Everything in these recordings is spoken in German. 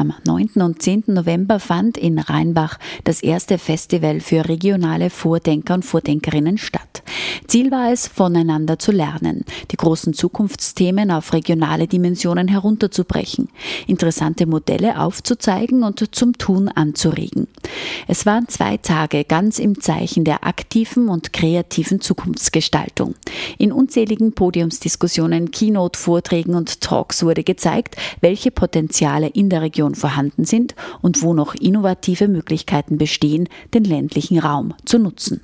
Am 9. und 10. November fand in Rheinbach das erste Festival für regionale Vordenker und Vordenkerinnen statt. Ziel war es, voneinander zu lernen, die großen Zukunftsthemen auf regionale Dimensionen herunterzubrechen, interessante Modelle aufzuzeigen und zum Tun anzuregen. Es waren zwei Tage ganz im Zeichen der aktiven und kreativen Zukunftsgestaltung. In unzähligen Podiumsdiskussionen, Keynote-Vorträgen und Talks wurde gezeigt, welche Potenziale in der Region vorhanden sind und wo noch innovative Möglichkeiten bestehen, den ländlichen Raum zu nutzen.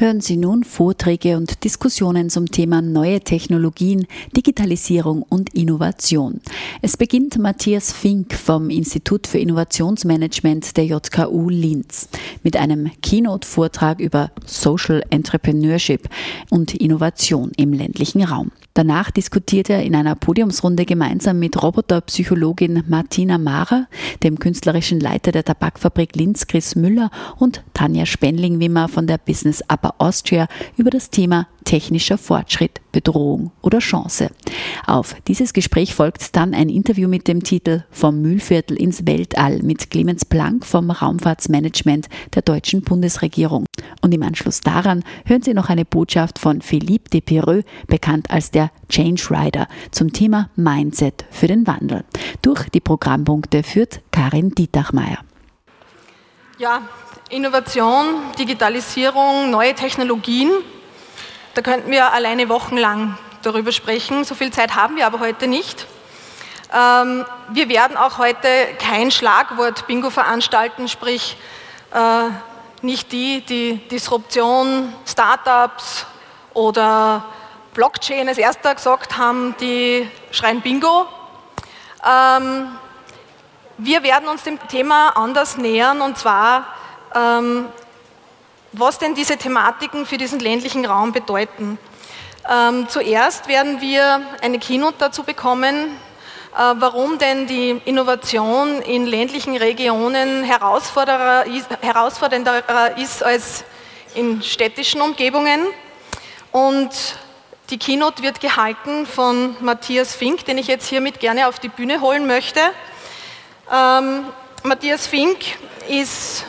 Hören Sie nun Vorträge und Diskussionen zum Thema neue Technologien, Digitalisierung und Innovation. Es beginnt Matthias Fink vom Institut für Innovationsmanagement der JKU Linz mit einem Keynote-Vortrag über Social Entrepreneurship und Innovation im ländlichen Raum. Danach diskutiert er in einer Podiumsrunde gemeinsam mit Roboterpsychologin Martina Mara, dem künstlerischen Leiter der Tabakfabrik Linz Chris Müller und Tanja Spenling-Wimmer von der Business Upper Austria über das Thema technischer Fortschritt, Bedrohung oder Chance. Auf dieses Gespräch folgt dann ein Interview mit dem Titel Vom Mühlviertel ins Weltall mit Clemens Planck vom Raumfahrtsmanagement der deutschen Bundesregierung. Und im Anschluss daran hören Sie noch eine Botschaft von Philippe Depereux, bekannt als der Change Rider, zum Thema Mindset für den Wandel. Durch die Programmpunkte führt Karin Dietachmeier. Ja, Innovation, Digitalisierung, neue Technologien da könnten wir alleine wochenlang darüber sprechen. So viel Zeit haben wir aber heute nicht. Ähm, wir werden auch heute kein Schlagwort-Bingo veranstalten, sprich äh, nicht die, die Disruption, Startups oder Blockchain als erster gesagt haben, die schreien Bingo. Ähm, wir werden uns dem Thema anders nähern und zwar was denn diese Thematiken für diesen ländlichen Raum bedeuten. Ähm, zuerst werden wir eine Keynote dazu bekommen, äh, warum denn die Innovation in ländlichen Regionen herausfordernder ist, herausfordernder ist als in städtischen Umgebungen. Und die Keynote wird gehalten von Matthias Fink, den ich jetzt hiermit gerne auf die Bühne holen möchte. Ähm, Matthias Fink ist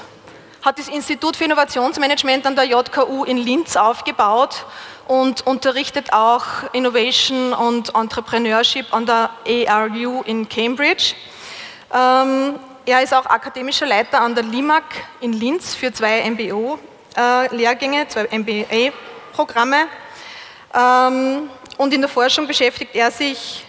hat das Institut für Innovationsmanagement an der JKU in Linz aufgebaut und unterrichtet auch Innovation und Entrepreneurship an der ARU in Cambridge. Ähm, er ist auch akademischer Leiter an der LIMAC in Linz für zwei MBO-Lehrgänge, äh, zwei MBA-Programme. Ähm, und in der Forschung beschäftigt er sich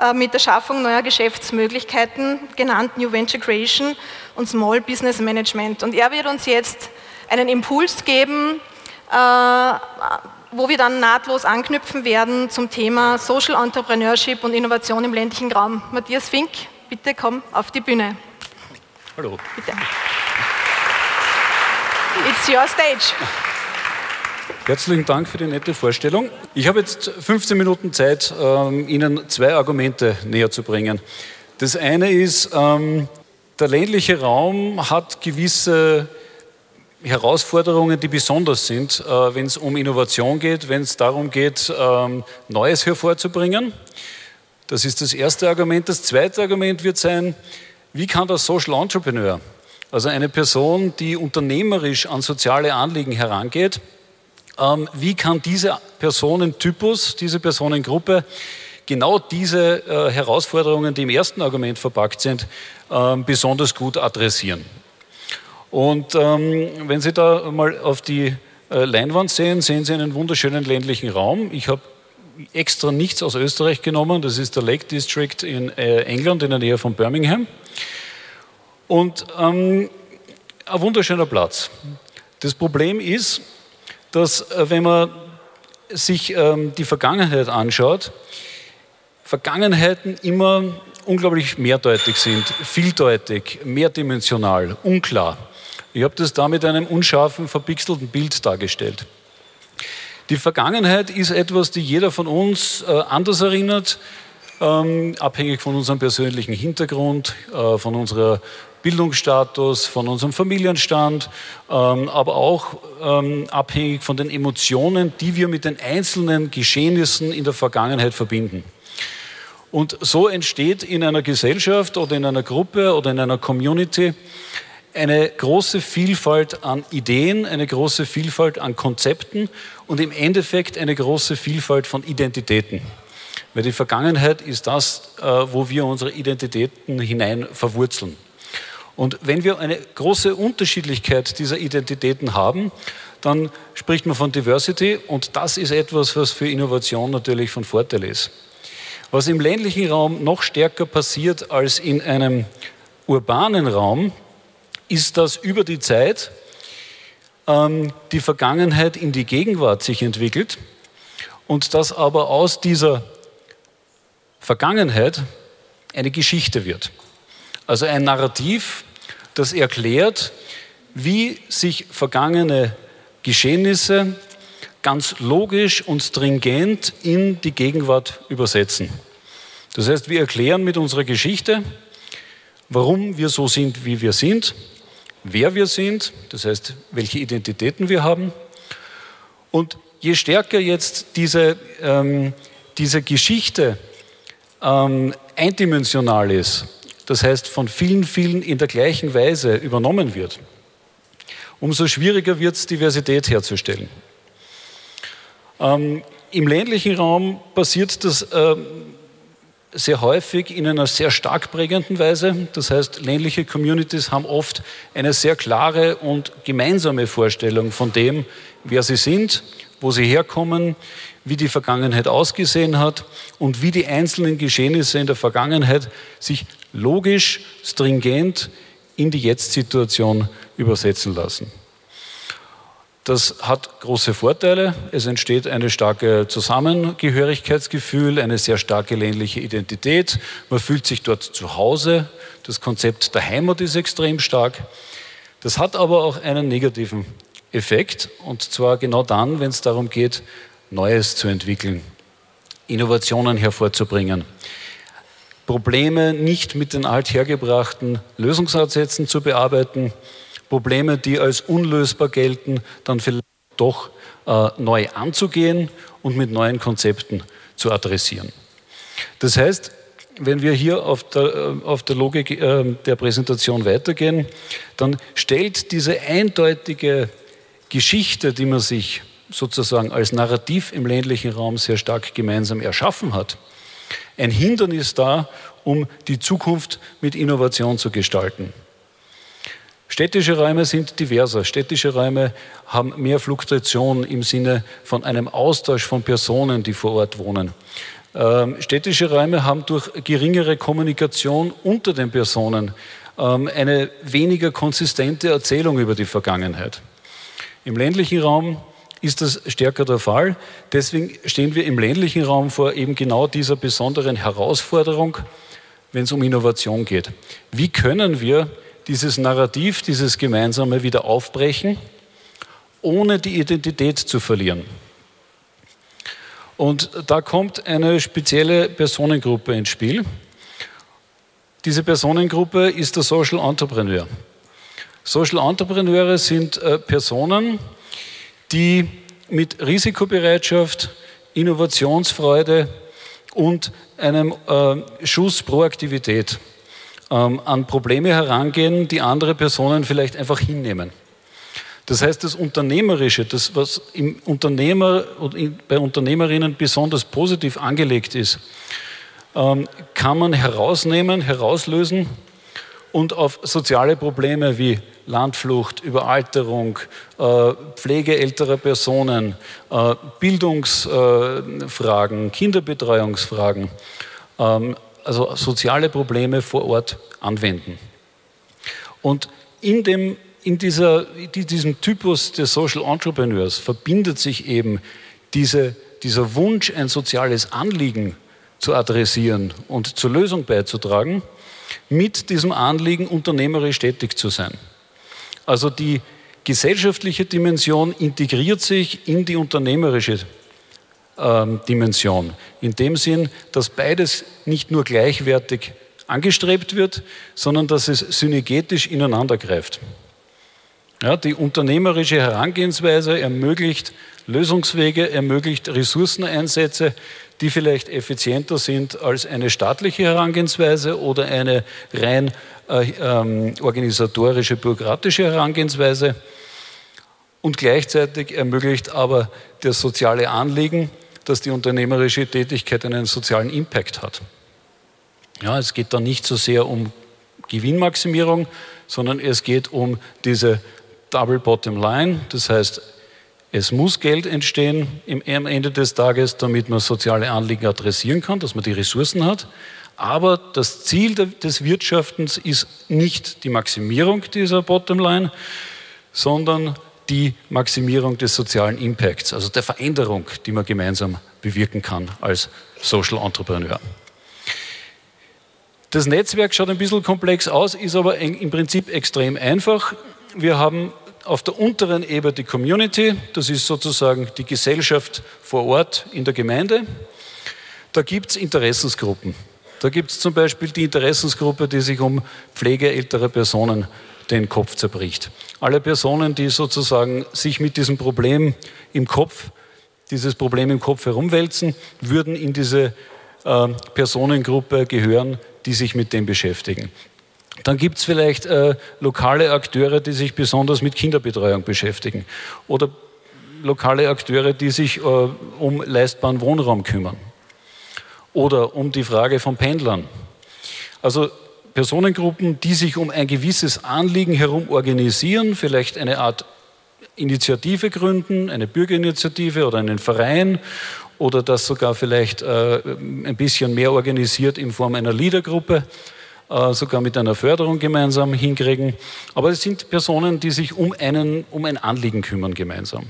äh, mit der Schaffung neuer Geschäftsmöglichkeiten, genannt New Venture Creation und Small Business Management. Und er wird uns jetzt einen Impuls geben, äh, wo wir dann nahtlos anknüpfen werden zum Thema Social Entrepreneurship und Innovation im ländlichen Raum. Matthias Fink, bitte komm auf die Bühne. Hallo. Bitte. It's your stage. Herzlichen Dank für die nette Vorstellung. Ich habe jetzt 15 Minuten Zeit, ähm, Ihnen zwei Argumente näher zu bringen. Das eine ist, ähm, der ländliche Raum hat gewisse Herausforderungen, die besonders sind, äh, wenn es um Innovation geht, wenn es darum geht, ähm, Neues hervorzubringen. Das ist das erste Argument. Das zweite Argument wird sein, wie kann der Social Entrepreneur, also eine Person, die unternehmerisch an soziale Anliegen herangeht, ähm, wie kann dieser Personentypus, diese Personengruppe genau diese äh, Herausforderungen, die im ersten Argument verpackt sind, ähm, besonders gut adressieren. Und ähm, wenn Sie da mal auf die äh, Leinwand sehen, sehen Sie einen wunderschönen ländlichen Raum. Ich habe extra nichts aus Österreich genommen. Das ist der Lake District in äh, England in der Nähe von Birmingham. Und ähm, ein wunderschöner Platz. Das Problem ist, dass wenn man sich ähm, die Vergangenheit anschaut, Vergangenheiten immer unglaublich mehrdeutig sind, vieldeutig, mehrdimensional, unklar. Ich habe das da mit einem unscharfen, verpixelten Bild dargestellt. Die Vergangenheit ist etwas, die jeder von uns äh, anders erinnert, ähm, abhängig von unserem persönlichen Hintergrund, äh, von unserer Bildungsstatus, von unserem Familienstand, ähm, aber auch ähm, abhängig von den Emotionen, die wir mit den einzelnen Geschehnissen in der Vergangenheit verbinden. Und so entsteht in einer Gesellschaft oder in einer Gruppe oder in einer Community eine große Vielfalt an Ideen, eine große Vielfalt an Konzepten und im Endeffekt eine große Vielfalt von Identitäten. Weil die Vergangenheit ist das, äh, wo wir unsere Identitäten hinein verwurzeln. Und wenn wir eine große Unterschiedlichkeit dieser Identitäten haben, dann spricht man von Diversity und das ist etwas, was für Innovation natürlich von Vorteil ist. Was im ländlichen Raum noch stärker passiert als in einem urbanen Raum, ist, dass über die Zeit ähm, die Vergangenheit in die Gegenwart sich entwickelt und dass aber aus dieser Vergangenheit eine Geschichte wird. Also ein Narrativ, das erklärt, wie sich vergangene Geschehnisse ganz logisch und stringent in die Gegenwart übersetzen. Das heißt, wir erklären mit unserer Geschichte, warum wir so sind, wie wir sind, wer wir sind, das heißt, welche Identitäten wir haben. Und je stärker jetzt diese, ähm, diese Geschichte ähm, eindimensional ist, das heißt von vielen, vielen in der gleichen Weise übernommen wird, umso schwieriger wird es, Diversität herzustellen. Ähm, Im ländlichen Raum passiert das ähm, sehr häufig in einer sehr stark prägenden Weise. Das heißt, ländliche Communities haben oft eine sehr klare und gemeinsame Vorstellung von dem, wer sie sind, wo sie herkommen, wie die Vergangenheit ausgesehen hat und wie die einzelnen Geschehnisse in der Vergangenheit sich logisch, stringent in die Jetzt-Situation übersetzen lassen. Das hat große Vorteile. Es entsteht ein starkes Zusammengehörigkeitsgefühl, eine sehr starke ländliche Identität. Man fühlt sich dort zu Hause. Das Konzept der Heimat ist extrem stark. Das hat aber auch einen negativen Effekt, und zwar genau dann, wenn es darum geht, Neues zu entwickeln, Innovationen hervorzubringen. Probleme nicht mit den althergebrachten Lösungsansätzen zu bearbeiten, Probleme, die als unlösbar gelten, dann vielleicht doch äh, neu anzugehen und mit neuen Konzepten zu adressieren. Das heißt, wenn wir hier auf der, äh, auf der Logik äh, der Präsentation weitergehen, dann stellt diese eindeutige Geschichte, die man sich sozusagen als Narrativ im ländlichen Raum sehr stark gemeinsam erschaffen hat, ein Hindernis dar, um die Zukunft mit Innovation zu gestalten. Städtische Räume sind diverser. Städtische Räume haben mehr Fluktuation im Sinne von einem Austausch von Personen, die vor Ort wohnen. Ähm, städtische Räume haben durch geringere Kommunikation unter den Personen ähm, eine weniger konsistente Erzählung über die Vergangenheit. Im ländlichen Raum ist das stärker der Fall. Deswegen stehen wir im ländlichen Raum vor eben genau dieser besonderen Herausforderung, wenn es um Innovation geht. Wie können wir dieses Narrativ, dieses Gemeinsame wieder aufbrechen, ohne die Identität zu verlieren. Und da kommt eine spezielle Personengruppe ins Spiel. Diese Personengruppe ist der Social Entrepreneur. Social Entrepreneure sind äh, Personen, die mit Risikobereitschaft, Innovationsfreude und einem äh, Schuss Proaktivität ähm, an Probleme herangehen, die andere Personen vielleicht einfach hinnehmen. Das heißt, das Unternehmerische, das, was im Unternehmer bei Unternehmerinnen besonders positiv angelegt ist, ähm, kann man herausnehmen, herauslösen und auf soziale Probleme wie Landflucht, Überalterung, äh, Pflege älterer Personen, äh, Bildungsfragen, Kinderbetreuungsfragen, ähm, also soziale Probleme vor Ort anwenden. Und in, dem, in dieser, diesem Typus des Social Entrepreneurs verbindet sich eben diese, dieser Wunsch, ein soziales Anliegen zu adressieren und zur Lösung beizutragen, mit diesem Anliegen, unternehmerisch tätig zu sein. Also die gesellschaftliche Dimension integriert sich in die unternehmerische ähm, Dimension. In dem Sinn, dass beides nicht nur gleichwertig angestrebt wird, sondern dass es synergetisch ineinander greift. Ja, die unternehmerische Herangehensweise ermöglicht Lösungswege, ermöglicht Ressourceneinsätze, die vielleicht effizienter sind als eine staatliche Herangehensweise oder eine rein äh, ähm, organisatorische, bürokratische Herangehensweise. Und gleichzeitig ermöglicht aber das soziale Anliegen, dass die unternehmerische Tätigkeit einen sozialen Impact hat. Ja, es geht da nicht so sehr um Gewinnmaximierung, sondern es geht um diese Double Bottom Line. Das heißt, es muss Geld entstehen am Ende des Tages, damit man soziale Anliegen adressieren kann, dass man die Ressourcen hat. Aber das Ziel des Wirtschaftens ist nicht die Maximierung dieser Bottomline, sondern die Maximierung des sozialen Impacts, also der Veränderung, die man gemeinsam bewirken kann als Social Entrepreneur. Das Netzwerk schaut ein bisschen komplex aus, ist aber im Prinzip extrem einfach. Wir haben auf der unteren Ebene die Community, das ist sozusagen die Gesellschaft vor Ort in der Gemeinde. Da gibt es Interessensgruppen. Da gibt es zum Beispiel die Interessensgruppe, die sich um Pflege älterer Personen den Kopf zerbricht. Alle Personen, die sozusagen sich mit diesem Problem im Kopf, dieses Problem im Kopf herumwälzen, würden in diese äh, Personengruppe gehören, die sich mit dem beschäftigen. Dann gibt es vielleicht äh, lokale Akteure, die sich besonders mit Kinderbetreuung beschäftigen oder lokale Akteure, die sich äh, um leistbaren Wohnraum kümmern oder um die Frage von Pendlern. Also Personengruppen, die sich um ein gewisses Anliegen herum organisieren, vielleicht eine Art Initiative gründen, eine Bürgerinitiative oder einen Verein oder das sogar vielleicht äh, ein bisschen mehr organisiert in Form einer Liedergruppe, äh, sogar mit einer Förderung gemeinsam hinkriegen. Aber es sind Personen, die sich um, einen, um ein Anliegen kümmern gemeinsam.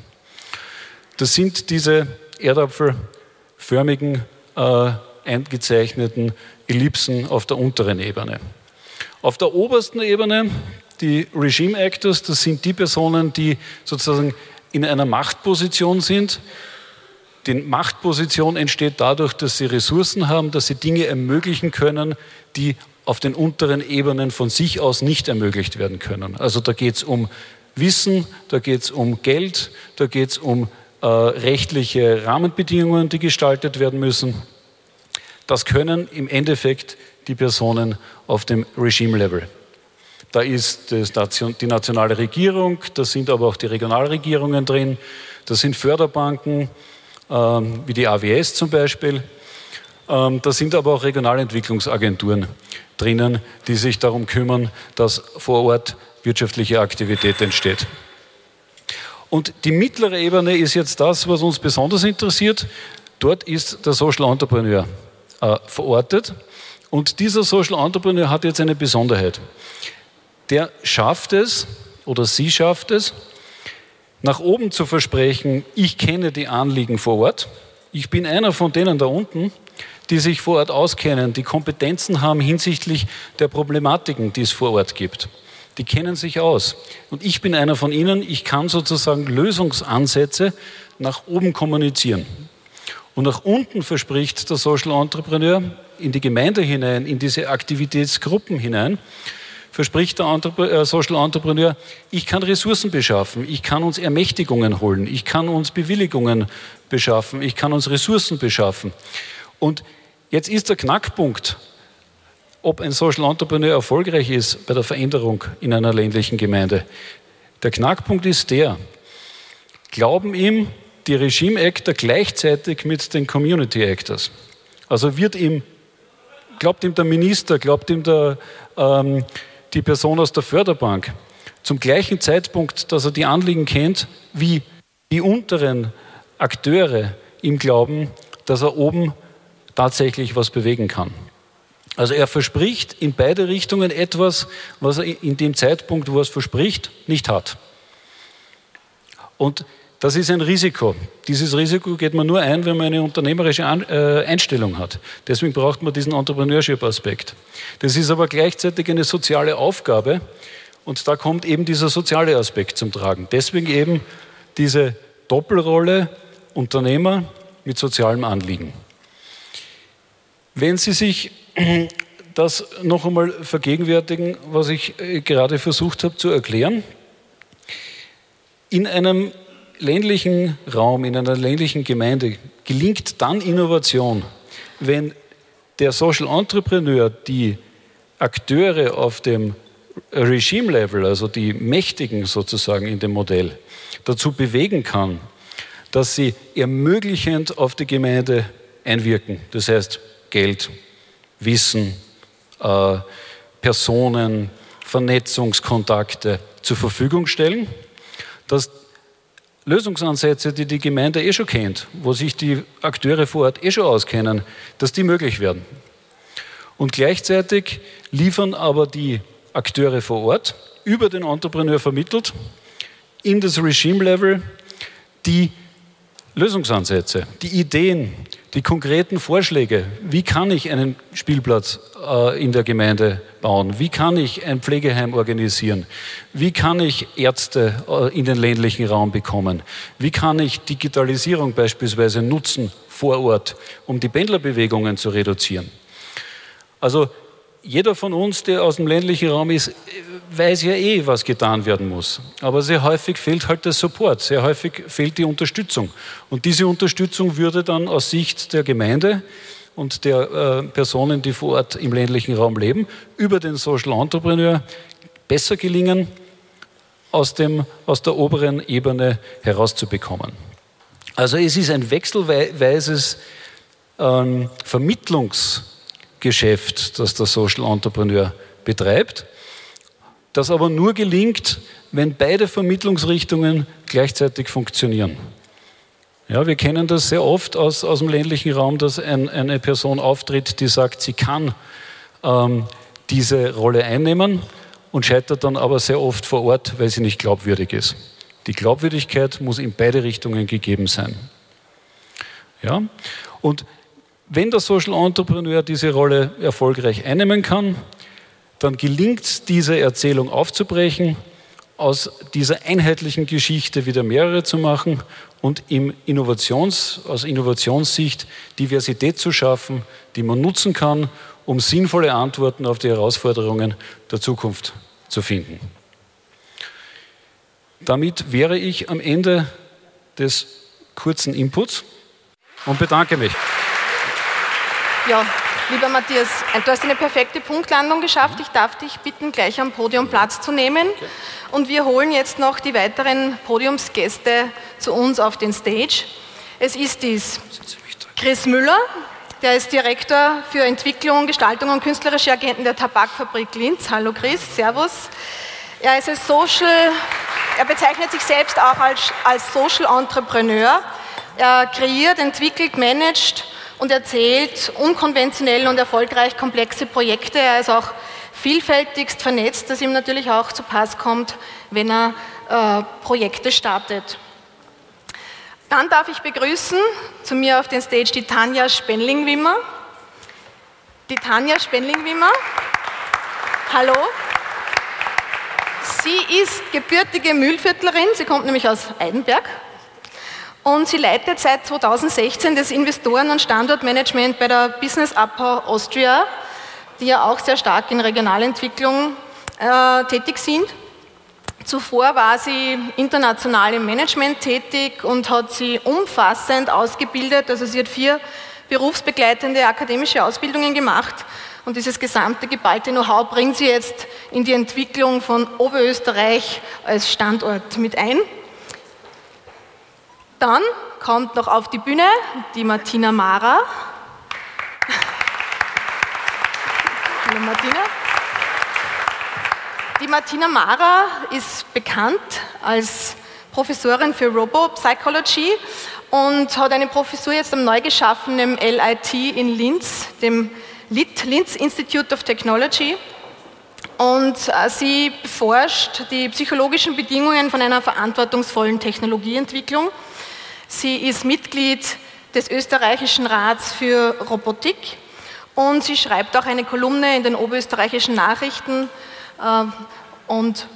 Das sind diese erdapfelförmigen, äh, eingezeichneten Ellipsen auf der unteren Ebene. Auf der obersten Ebene, die Regime Actors, das sind die Personen, die sozusagen in einer Machtposition sind. Die Machtposition entsteht dadurch, dass sie Ressourcen haben, dass sie Dinge ermöglichen können, die auf den unteren Ebenen von sich aus nicht ermöglicht werden können. Also da geht es um Wissen, da geht es um Geld, da geht es um äh, rechtliche Rahmenbedingungen, die gestaltet werden müssen. Das können im Endeffekt die Personen auf dem Regime-Level. Da ist die nationale Regierung, da sind aber auch die Regionalregierungen drin, da sind Förderbanken, ähm, wie die AWS zum Beispiel, ähm, da sind aber auch Regionalentwicklungsagenturen drinnen, die sich darum kümmern, dass vor Ort wirtschaftliche Aktivität entsteht. Und die mittlere Ebene ist jetzt das, was uns besonders interessiert. Dort ist der Social Entrepreneur äh, verortet. Und dieser Social Entrepreneur hat jetzt eine Besonderheit. Der schafft es oder sie schafft es, nach oben zu versprechen, ich kenne die Anliegen vor Ort. Ich bin einer von denen da unten, die sich vor Ort auskennen, die Kompetenzen haben hinsichtlich der Problematiken, die es vor Ort gibt. Die kennen sich aus. Und ich bin einer von ihnen, ich kann sozusagen Lösungsansätze nach oben kommunizieren. Und nach unten verspricht der Social Entrepreneur in die Gemeinde hinein, in diese Aktivitätsgruppen hinein, verspricht der äh, Social Entrepreneur, ich kann Ressourcen beschaffen, ich kann uns Ermächtigungen holen, ich kann uns Bewilligungen beschaffen, ich kann uns Ressourcen beschaffen. Und jetzt ist der Knackpunkt, ob ein Social Entrepreneur erfolgreich ist bei der Veränderung in einer ländlichen Gemeinde. Der Knackpunkt ist der, glauben ihm die Regime Actor gleichzeitig mit den Community Actors. Also wird ihm, glaubt ihm der Minister, glaubt ihm der, ähm, die Person aus der Förderbank zum gleichen Zeitpunkt, dass er die Anliegen kennt, wie die unteren Akteure ihm glauben, dass er oben tatsächlich was bewegen kann. Also er verspricht in beide Richtungen etwas, was er in dem Zeitpunkt, wo er es verspricht, nicht hat. Und das ist ein Risiko. Dieses Risiko geht man nur ein, wenn man eine unternehmerische äh, Einstellung hat. Deswegen braucht man diesen Entrepreneurship-Aspekt. Das ist aber gleichzeitig eine soziale Aufgabe. Und da kommt eben dieser soziale Aspekt zum Tragen. Deswegen eben diese Doppelrolle Unternehmer mit sozialem Anliegen. Wenn Sie sich das noch einmal vergegenwärtigen, was ich äh, gerade versucht habe zu erklären, in einem ländlichen Raum, in einer ländlichen Gemeinde gelingt dann Innovation, wenn der Social Entrepreneur die Akteure auf dem Regime-Level, also die Mächtigen sozusagen in dem Modell, dazu bewegen kann, dass sie ermöglichend auf die Gemeinde einwirken. Das heißt Geld, Wissen, äh, Personen, Vernetzungskontakte zur Verfügung stellen, dass Lösungsansätze, die die Gemeinde eh schon kennt, wo sich die Akteure vor Ort eh schon auskennen, dass die möglich werden. Und gleichzeitig liefern aber die Akteure vor Ort über den Entrepreneur vermittelt in das Regime-Level die Lösungsansätze, die Ideen, die konkreten Vorschläge. Wie kann ich einen Spielplatz äh, in der Gemeinde bauen? Wie kann ich ein Pflegeheim organisieren? Wie kann ich Ärzte äh, in den ländlichen Raum bekommen? Wie kann ich Digitalisierung beispielsweise nutzen vor Ort, um die Pendlerbewegungen zu reduzieren? Also jeder von uns, der aus dem ländlichen Raum ist, weiß ja eh, was getan werden muss. Aber sehr häufig fehlt halt der Support, sehr häufig fehlt die Unterstützung. Und diese Unterstützung würde dann aus Sicht der Gemeinde und der äh, Personen, die vor Ort im ländlichen Raum leben, über den Social Entrepreneur besser gelingen, aus, dem, aus der oberen Ebene herauszubekommen. Also es ist ein wechselweises ähm, Vermittlungs- Geschäft, das der Social Entrepreneur betreibt, das aber nur gelingt, wenn beide Vermittlungsrichtungen gleichzeitig funktionieren. Ja, wir kennen das sehr oft aus, aus dem ländlichen Raum, dass ein, eine Person auftritt, die sagt, sie kann ähm, diese Rolle einnehmen und scheitert dann aber sehr oft vor Ort, weil sie nicht glaubwürdig ist. Die Glaubwürdigkeit muss in beide Richtungen gegeben sein. Ja? Und wenn der Social Entrepreneur diese Rolle erfolgreich einnehmen kann, dann gelingt diese Erzählung aufzubrechen, aus dieser einheitlichen Geschichte wieder mehrere zu machen und im Innovations, aus Innovationssicht Diversität zu schaffen, die man nutzen kann, um sinnvolle Antworten auf die Herausforderungen der Zukunft zu finden. Damit wäre ich am Ende des kurzen Inputs und bedanke mich. Ja, lieber Matthias, du hast eine perfekte Punktlandung geschafft. Ich darf dich bitten, gleich am Podium Platz zu nehmen. Und wir holen jetzt noch die weiteren Podiumsgäste zu uns auf den Stage. Es ist dies Chris Müller, der ist Direktor für Entwicklung, Gestaltung und künstlerische Agenten der Tabakfabrik Linz. Hallo Chris, Servus. Er ist ein Social, er bezeichnet sich selbst auch als, als Social Entrepreneur. Er kreiert, entwickelt, managt und erzählt unkonventionell und erfolgreich komplexe Projekte. Er ist auch vielfältigst vernetzt, das ihm natürlich auch zu Pass kommt, wenn er äh, Projekte startet. Dann darf ich begrüßen zu mir auf den Stage die Tanja Spenling-Wimmer. Die Tanja Spenling-Wimmer. Hallo. Sie ist gebürtige Mühlviertlerin, sie kommt nämlich aus Eidenberg und sie leitet seit 2016 das Investoren- und Standortmanagement bei der Business Upper Austria, die ja auch sehr stark in Regionalentwicklung äh, tätig sind. Zuvor war sie international im Management tätig und hat sie umfassend ausgebildet. Also sie hat vier berufsbegleitende akademische Ausbildungen gemacht und dieses gesamte geballte Know-how bringt sie jetzt in die Entwicklung von Oberösterreich als Standort mit ein. Dann kommt noch auf die Bühne die Martina Mara. Hallo Martina. Die Martina Mara ist bekannt als Professorin für Robopsychology und hat eine Professur jetzt am neu geschaffenen LIT in Linz, dem LIT, Linz Institute of Technology. Und äh, sie forscht die psychologischen Bedingungen von einer verantwortungsvollen Technologieentwicklung Sie ist Mitglied des österreichischen Rats für Robotik und sie schreibt auch eine Kolumne in den oberösterreichischen Nachrichten äh, und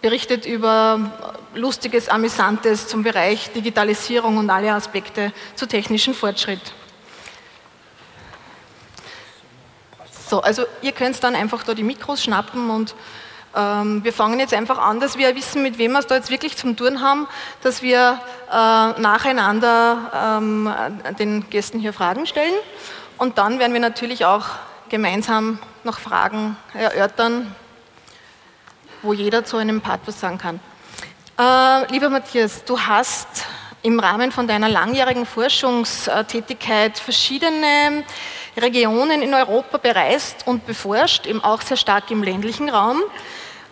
berichtet über Lustiges, Amüsantes zum Bereich Digitalisierung und alle Aspekte zu technischem Fortschritt. So, also ihr könnt dann einfach da die Mikros schnappen und ähm, wir fangen jetzt einfach an, dass wir wissen, mit wem wir es da jetzt wirklich zum tun haben, dass wir äh, nacheinander ähm, den Gästen hier Fragen stellen und dann werden wir natürlich auch gemeinsam noch Fragen erörtern, wo jeder zu einem Part was sagen kann. Äh, lieber Matthias, du hast im Rahmen von deiner langjährigen Forschungstätigkeit verschiedene Regionen in Europa bereist und beforscht, eben auch sehr stark im ländlichen Raum.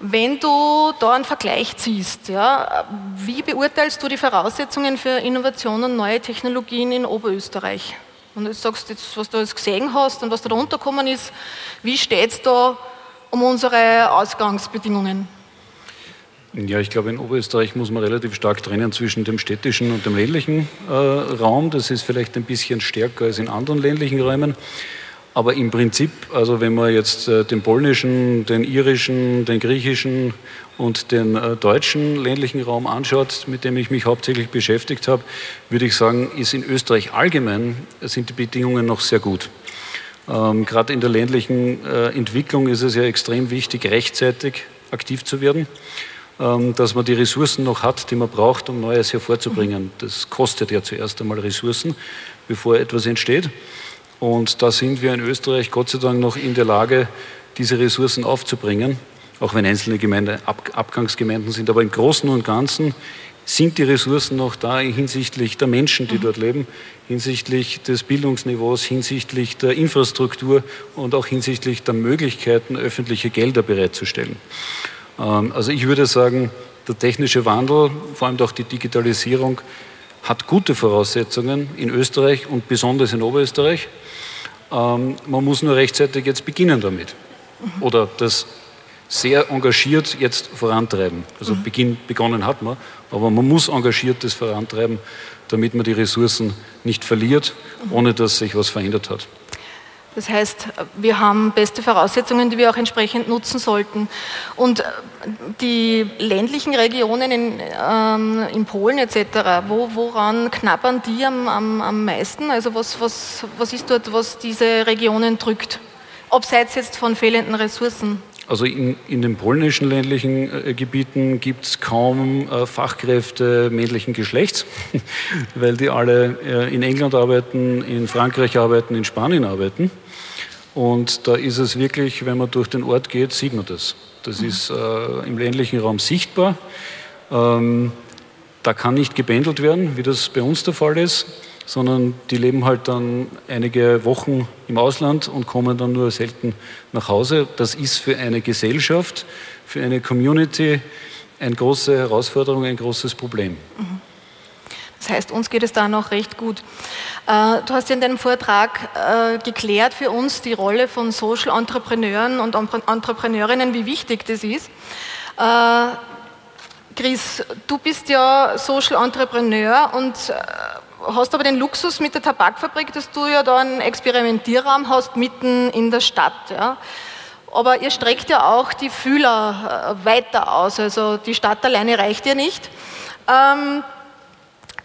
Wenn du da einen Vergleich ziehst, ja, wie beurteilst du die Voraussetzungen für Innovation und neue Technologien in Oberösterreich? Und du sagst jetzt, was du jetzt gesehen hast und was da runtergekommen ist, wie steht es da um unsere Ausgangsbedingungen? Ja, ich glaube, in Oberösterreich muss man relativ stark trennen zwischen dem städtischen und dem ländlichen äh, Raum. Das ist vielleicht ein bisschen stärker als in anderen ländlichen Räumen. Aber im Prinzip, also wenn man jetzt äh, den polnischen, den irischen, den griechischen und den äh, deutschen ländlichen Raum anschaut, mit dem ich mich hauptsächlich beschäftigt habe, würde ich sagen, ist in Österreich allgemein sind die Bedingungen noch sehr gut. Ähm, Gerade in der ländlichen äh, Entwicklung ist es ja extrem wichtig, rechtzeitig aktiv zu werden. Ähm, dass man die Ressourcen noch hat, die man braucht, um Neues hervorzubringen. Das kostet ja zuerst einmal Ressourcen, bevor etwas entsteht. Und da sind wir in Österreich Gott sei Dank noch in der Lage, diese Ressourcen aufzubringen, auch wenn einzelne Gemeinden Ab Abgangsgemeinden sind. Aber im Großen und Ganzen sind die Ressourcen noch da hinsichtlich der Menschen, die dort leben, hinsichtlich des Bildungsniveaus, hinsichtlich der Infrastruktur und auch hinsichtlich der Möglichkeiten, öffentliche Gelder bereitzustellen. Ähm, also ich würde sagen, der technische Wandel, vor allem auch die Digitalisierung, hat gute Voraussetzungen in Österreich und besonders in Oberösterreich. Ähm, man muss nur rechtzeitig jetzt beginnen damit. Oder das sehr engagiert jetzt vorantreiben. Also Beginn, begonnen hat man, aber man muss engagiert das vorantreiben, damit man die Ressourcen nicht verliert, ohne dass sich was verändert hat. Das heißt, wir haben beste Voraussetzungen, die wir auch entsprechend nutzen sollten. Und äh, die ländlichen Regionen in, ähm, in Polen etc., wo, woran knabbern die am, am, am meisten? Also was, was, was ist dort, was diese Regionen drückt? Abseits jetzt von fehlenden Ressourcen. Also in, in den polnischen ländlichen äh, Gebieten gibt es kaum äh, Fachkräfte männlichen Geschlechts, weil die alle äh, in England arbeiten, in Frankreich arbeiten, in Spanien arbeiten. Und da ist es wirklich, wenn man durch den Ort geht, sieht man das. Das mhm. ist äh, im ländlichen Raum sichtbar. Ähm, da kann nicht gebändelt werden, wie das bei uns der Fall ist, sondern die leben halt dann einige Wochen im Ausland und kommen dann nur selten nach Hause. Das ist für eine Gesellschaft, für eine Community eine große Herausforderung, ein großes Problem. Mhm. Das heißt, uns geht es da noch recht gut. Äh, du hast in deinem Vortrag äh, geklärt für uns die Rolle von Social Entrepreneuren und Entrepreneurinnen, wie wichtig das ist. Äh, Chris, du bist ja Social Entrepreneur und hast aber den Luxus mit der Tabakfabrik, dass du ja da einen Experimentierraum hast mitten in der Stadt. Ja. Aber ihr streckt ja auch die Fühler weiter aus, also die Stadt alleine reicht ja nicht. Ähm,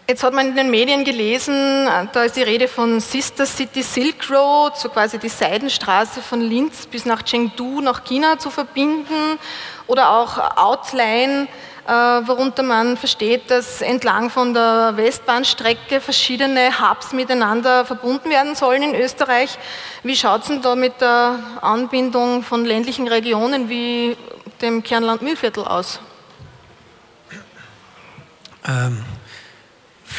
Jetzt hat man in den Medien gelesen, da ist die Rede von Sister City Silk Road, so quasi die Seidenstraße von Linz bis nach Chengdu, nach China zu verbinden, oder auch Outline, äh, worunter man versteht, dass entlang von der Westbahnstrecke verschiedene Hubs miteinander verbunden werden sollen in Österreich. Wie schaut es denn da mit der Anbindung von ländlichen Regionen wie dem Kernland-Mühlviertel aus? Ähm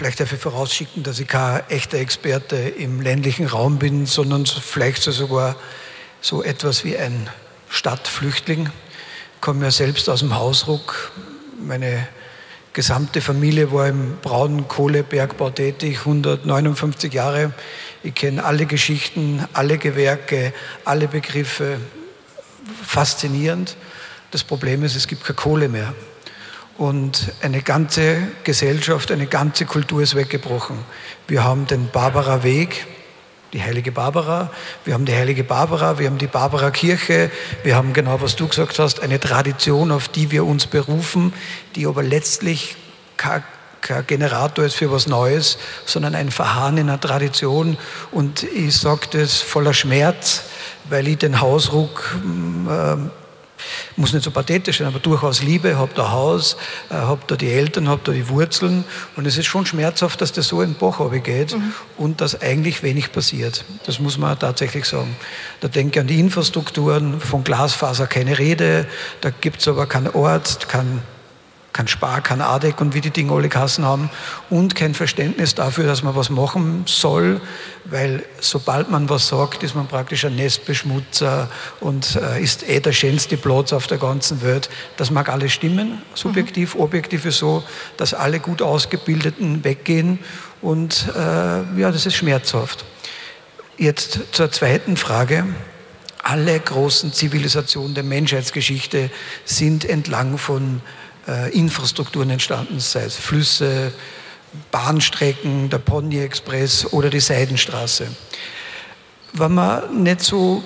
Vielleicht dafür vorausschicken, dass ich kein echter Experte im ländlichen Raum bin, sondern vielleicht sogar so etwas wie ein Stadtflüchtling. Ich komme ja selbst aus dem Hausruck. Meine gesamte Familie war im Braunkohlebergbau tätig, 159 Jahre. Ich kenne alle Geschichten, alle Gewerke, alle Begriffe. Faszinierend. Das Problem ist, es gibt keine Kohle mehr. Und eine ganze Gesellschaft, eine ganze Kultur ist weggebrochen. Wir haben den Barbara Weg, die heilige Barbara, wir haben die heilige Barbara, wir haben die Barbara Kirche, wir haben genau, was du gesagt hast, eine Tradition, auf die wir uns berufen, die aber letztlich kein, kein Generator ist für was Neues, sondern ein Verharren in einer Tradition. Und ich sage das voller Schmerz, weil ich den Hausruck äh, muss nicht so pathetisch sein, aber durchaus Liebe, habe da Haus, äh, habe da die Eltern, habe da die Wurzeln und es ist schon schmerzhaft, dass das so in den Bach geht mhm. und dass eigentlich wenig passiert. Das muss man tatsächlich sagen. Da denke ich an die Infrastrukturen, von Glasfaser keine Rede, da gibt es aber keinen Ort, kein kein Spar, kein ADEC und wie die Dinge alle Kassen haben und kein Verständnis dafür, dass man was machen soll, weil sobald man was sagt, ist man praktisch ein Nestbeschmutzer und äh, ist eh der schönste Platz auf der ganzen Welt. Das mag alles stimmen, subjektiv, mhm. objektiv ist so, dass alle gut Ausgebildeten weggehen und äh, ja, das ist schmerzhaft. Jetzt zur zweiten Frage. Alle großen Zivilisationen der Menschheitsgeschichte sind entlang von äh, Infrastrukturen entstanden, sei es Flüsse, Bahnstrecken, der Pony Express oder die Seidenstraße. Wenn man nicht so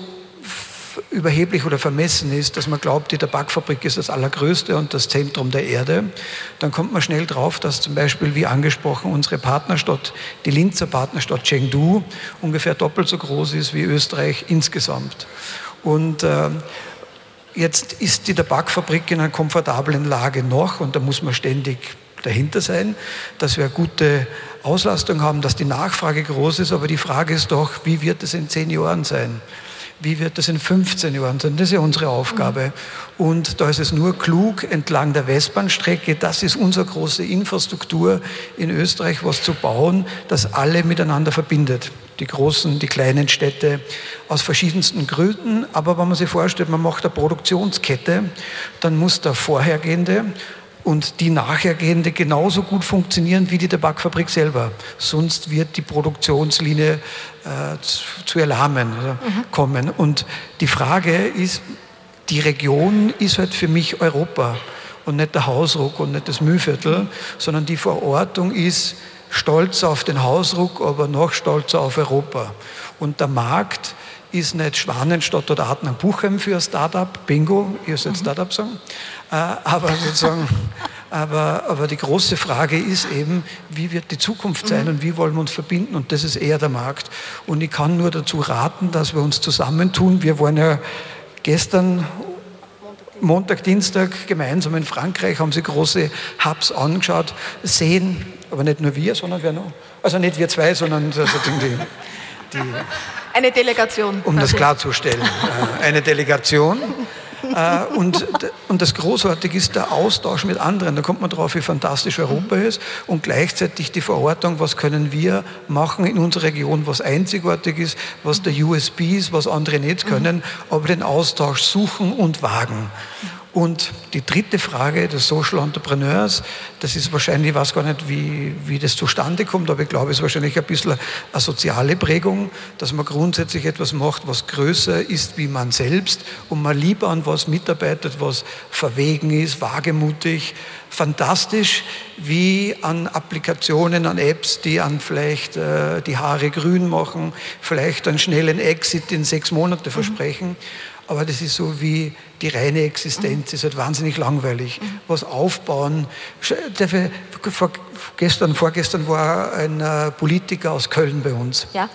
überheblich oder vermessen ist, dass man glaubt, die Tabakfabrik ist das Allergrößte und das Zentrum der Erde, dann kommt man schnell drauf, dass zum Beispiel, wie angesprochen, unsere Partnerstadt, die Linzer Partnerstadt Chengdu, ungefähr doppelt so groß ist wie Österreich insgesamt. Und äh, Jetzt ist die Tabakfabrik in einer komfortablen Lage noch und da muss man ständig dahinter sein, dass wir eine gute Auslastung haben, dass die Nachfrage groß ist. Aber die Frage ist doch, wie wird es in zehn Jahren sein? Wie wird es in 15 Jahren sein? Das ist ja unsere Aufgabe. Und da ist es nur klug, entlang der Westbahnstrecke, das ist unsere große Infrastruktur in Österreich, was zu bauen, das alle miteinander verbindet die großen, die kleinen Städte aus verschiedensten Gründen. Aber wenn man sich vorstellt, man macht eine Produktionskette, dann muss der vorhergehende und die nachhergehende genauso gut funktionieren wie die Tabakfabrik selber. Sonst wird die Produktionslinie äh, zu, zu erlahmen also mhm. kommen. Und die Frage ist, die Region ist halt für mich Europa und nicht der Hausruck und nicht das Mühlviertel, sondern die Verortung ist stolz auf den Hausruck, aber noch stolzer auf Europa. Und der Markt ist nicht Schwanenstadt oder Adnang Buchem für ein Startup, Bingo, ihr sollt mhm. Startup sagen, äh, aber sozusagen, aber, aber die große Frage ist eben, wie wird die Zukunft sein mhm. und wie wollen wir uns verbinden und das ist eher der Markt. Und ich kann nur dazu raten, dass wir uns zusammentun. Wir waren ja gestern Montag, Dienstag gemeinsam in Frankreich, haben sie große Hubs angeschaut, sehen, aber nicht nur wir, sondern wer noch? Also nicht wir zwei, sondern also die, die, eine Delegation. Um das klarzustellen. Äh, eine Delegation. Äh, und, und das Großartige ist der Austausch mit anderen. Da kommt man drauf, wie fantastisch Europa ist und gleichzeitig die Verortung, was können wir machen in unserer Region, was einzigartig ist, was der USB ist, was andere nicht können, aber den Austausch suchen und wagen. Und die dritte Frage des Social Entrepreneurs, das ist wahrscheinlich, ich weiß gar nicht, wie, wie das zustande kommt, aber ich glaube, es ist wahrscheinlich ein bisschen eine soziale Prägung, dass man grundsätzlich etwas macht, was größer ist wie man selbst und man lieber an was mitarbeitet, was verwegen ist, wagemutig, fantastisch, wie an Applikationen, an Apps, die an vielleicht äh, die Haare grün machen, vielleicht einen schnellen Exit in sechs Monate versprechen. Mhm aber das ist so wie die reine Existenz, ist halt wahnsinnig langweilig. Was aufbauen. Gestern, vorgestern war ein äh, Politiker aus Köln bei uns. Ja.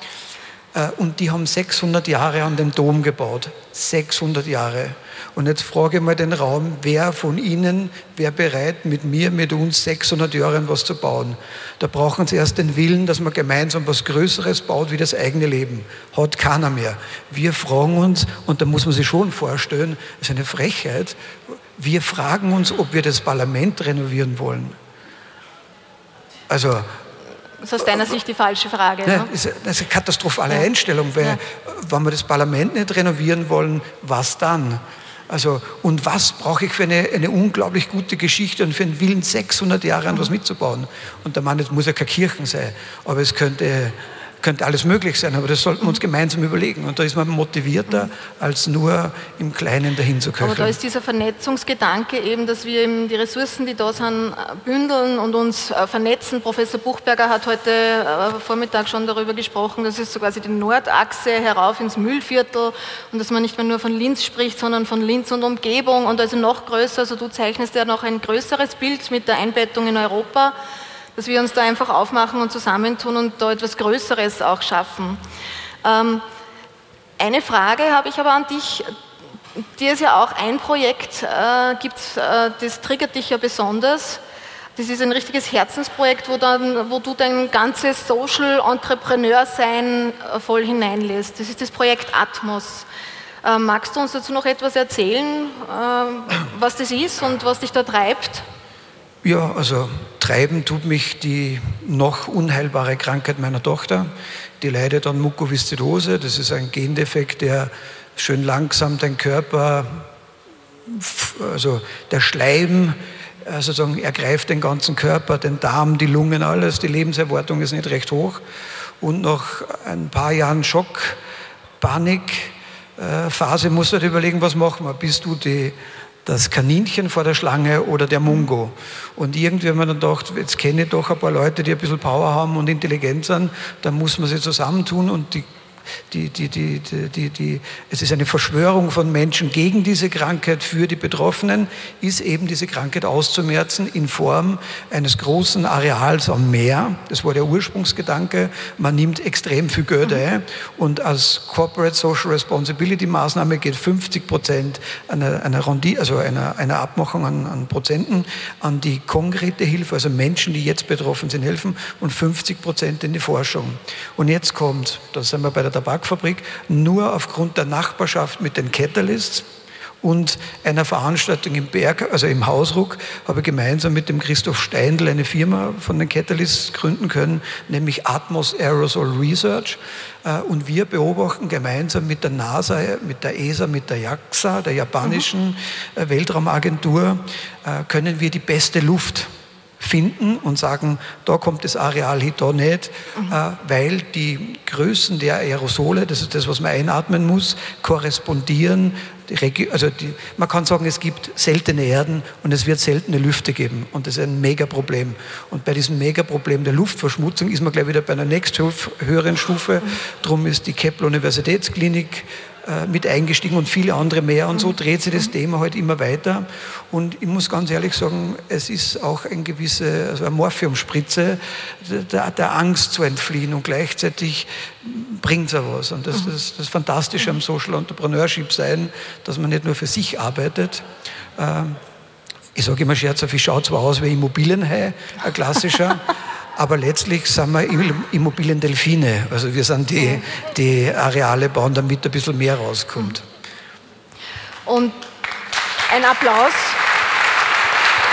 Äh, und die haben 600 Jahre an dem Dom gebaut. 600 Jahre. Und jetzt frage ich mal den Raum, wer von Ihnen wäre bereit, mit mir, mit uns 600 Jahre was zu bauen? Da brauchen Sie erst den Willen, dass man gemeinsam was Größeres baut wie das eigene Leben. Hat keiner mehr. Wir fragen uns, und da muss man sich schon vorstellen, das ist eine Frechheit, wir fragen uns, ob wir das Parlament renovieren wollen. Also das ist aus deiner Sicht die falsche Frage. Ne? Das ist eine katastrophale ja. Einstellung, weil ja. wenn wir das Parlament nicht renovieren wollen, was dann? Also, und was brauche ich für eine, eine unglaublich gute Geschichte und für einen Willen, 600 Jahre an was mitzubauen? Und der Mann, es muss ja keine Kirchen sein, aber es könnte könnte alles möglich sein, aber das sollten wir uns gemeinsam überlegen. Und da ist man motivierter, als nur im Kleinen dahin zu köcheln. Aber da ist dieser Vernetzungsgedanke eben, dass wir eben die Ressourcen, die da sind, bündeln und uns äh, vernetzen. Professor Buchberger hat heute äh, Vormittag schon darüber gesprochen, das ist so quasi die Nordachse herauf ins Mühlviertel und dass man nicht mehr nur von Linz spricht, sondern von Linz und Umgebung und also noch größer, also du zeichnest ja noch ein größeres Bild mit der Einbettung in Europa dass wir uns da einfach aufmachen und zusammentun und da etwas Größeres auch schaffen. Ähm, eine Frage habe ich aber an dich. Dir ist ja auch ein Projekt, äh, gibt's, äh, das triggert dich ja besonders. Das ist ein richtiges Herzensprojekt, wo, dann, wo du dein ganzes Social Entrepreneur sein äh, voll hineinlässt. Das ist das Projekt Atmos. Äh, magst du uns dazu noch etwas erzählen, äh, was das ist und was dich da treibt? Ja, also treiben tut mich die noch unheilbare Krankheit meiner Tochter. Die leidet an Mukoviszidose. Das ist ein Gendefekt, der schön langsam den Körper, also der Schleim, also sagen, ergreift den ganzen Körper, den Darm, die Lungen, alles. Die Lebenserwartung ist nicht recht hoch. Und nach ein paar Jahren Schock, Panik, äh, Phase muss man überlegen, was machen wir. Bist du die das Kaninchen vor der Schlange oder der Mungo. Und irgendwie haben wir dann gedacht, jetzt kenne ich doch ein paar Leute, die ein bisschen Power haben und intelligent sind, dann muss man sie zusammentun und die die, die, die, die, die, es ist eine Verschwörung von Menschen gegen diese Krankheit für die Betroffenen, ist eben diese Krankheit auszumerzen in Form eines großen Areals am Meer. Das war der Ursprungsgedanke. Man nimmt extrem viel Geld ein und als Corporate Social Responsibility Maßnahme geht 50 Prozent einer, einer, Rondi, also einer, einer Abmachung an, an Prozenten an die konkrete Hilfe, also Menschen, die jetzt betroffen sind, helfen und 50 Prozent in die Forschung. Und jetzt kommt, da sind wir bei der Tabakfabrik nur aufgrund der Nachbarschaft mit den Catalysts und einer Veranstaltung im Berg, also im Hausruck, habe ich gemeinsam mit dem Christoph Steindl eine Firma von den Catalysts gründen können, nämlich Atmos Aerosol Research. Äh, und wir beobachten gemeinsam mit der NASA, mit der ESA, mit der JAXA, der japanischen mhm. Weltraumagentur, äh, können wir die beste Luft finden und sagen, da kommt das Areal hin, da nicht, mhm. äh, weil die Größen der Aerosole, das ist das, was man einatmen muss, korrespondieren. Die, also die, man kann sagen, es gibt seltene Erden und es wird seltene Lüfte geben. Und das ist ein Megaproblem. Und bei diesem Megaproblem der Luftverschmutzung ist man gleich wieder bei einer nächsten höheren Stufe. Mhm. Darum ist die Kepler Universitätsklinik mit eingestiegen und viele andere mehr. Und so dreht sich das Thema halt immer weiter. Und ich muss ganz ehrlich sagen, es ist auch ein gewisse, also eine Morphiumspritze der, der Angst zu entfliehen und gleichzeitig bringt es auch was. Und das ist das Fantastische am Social Entrepreneurship sein, dass man nicht nur für sich arbeitet. Ähm, ich sage immer scherzhaft, ich schaue zwar aus wie Immobilienhai, ein klassischer, aber letztlich sind wir Immobiliendelfine. Also wir sind die, die Areale bauen, damit ein bisschen mehr rauskommt. Und ein Applaus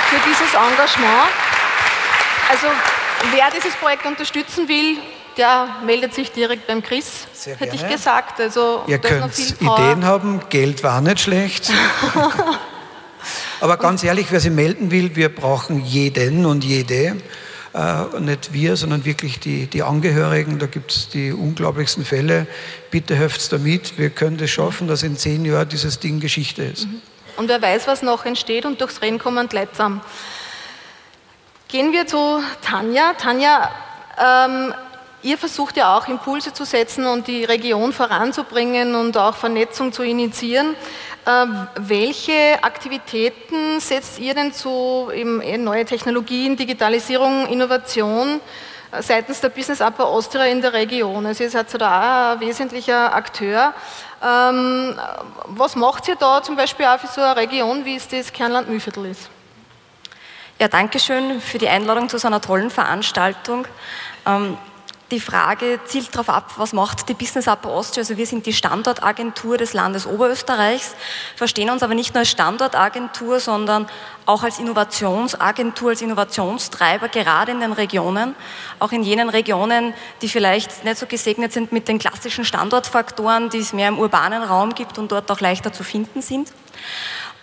für dieses Engagement. Also wer dieses Projekt unterstützen will, der meldet sich direkt beim Chris, hätte ich gesagt. Also, Ihr könnt Ideen haben, Geld war nicht schlecht. Aber ganz ehrlich, wer sich melden will, wir brauchen jeden und jede äh, nicht wir, sondern wirklich die, die Angehörigen. Da gibt es die unglaublichsten Fälle. Bitte helft damit. Wir können es schaffen, dass in zehn Jahren dieses Ding Geschichte ist. Mhm. Und wer weiß, was noch entsteht und durchs Rennen kommen leidsam. Gehen wir zu Tanja. Tanja, ähm, ihr versucht ja auch Impulse zu setzen und die Region voranzubringen und auch Vernetzung zu initiieren. Ähm, welche Aktivitäten setzt ihr denn zu neue Technologien, Digitalisierung, Innovation äh, seitens der Business Upper Austria in der Region? Also ihr seid da ein wesentlicher Akteur. Ähm, was macht ihr da zum Beispiel auch für so eine Region, wie es das Kernland-Mühlviertel ist? Ja, danke schön für die Einladung zu so einer tollen Veranstaltung. Die Frage zielt darauf ab, was macht die Business Upper Austria? Also wir sind die Standortagentur des Landes Oberösterreichs, verstehen uns aber nicht nur als Standortagentur, sondern auch als Innovationsagentur, als Innovationstreiber, gerade in den Regionen, auch in jenen Regionen, die vielleicht nicht so gesegnet sind mit den klassischen Standortfaktoren, die es mehr im urbanen Raum gibt und dort auch leichter zu finden sind.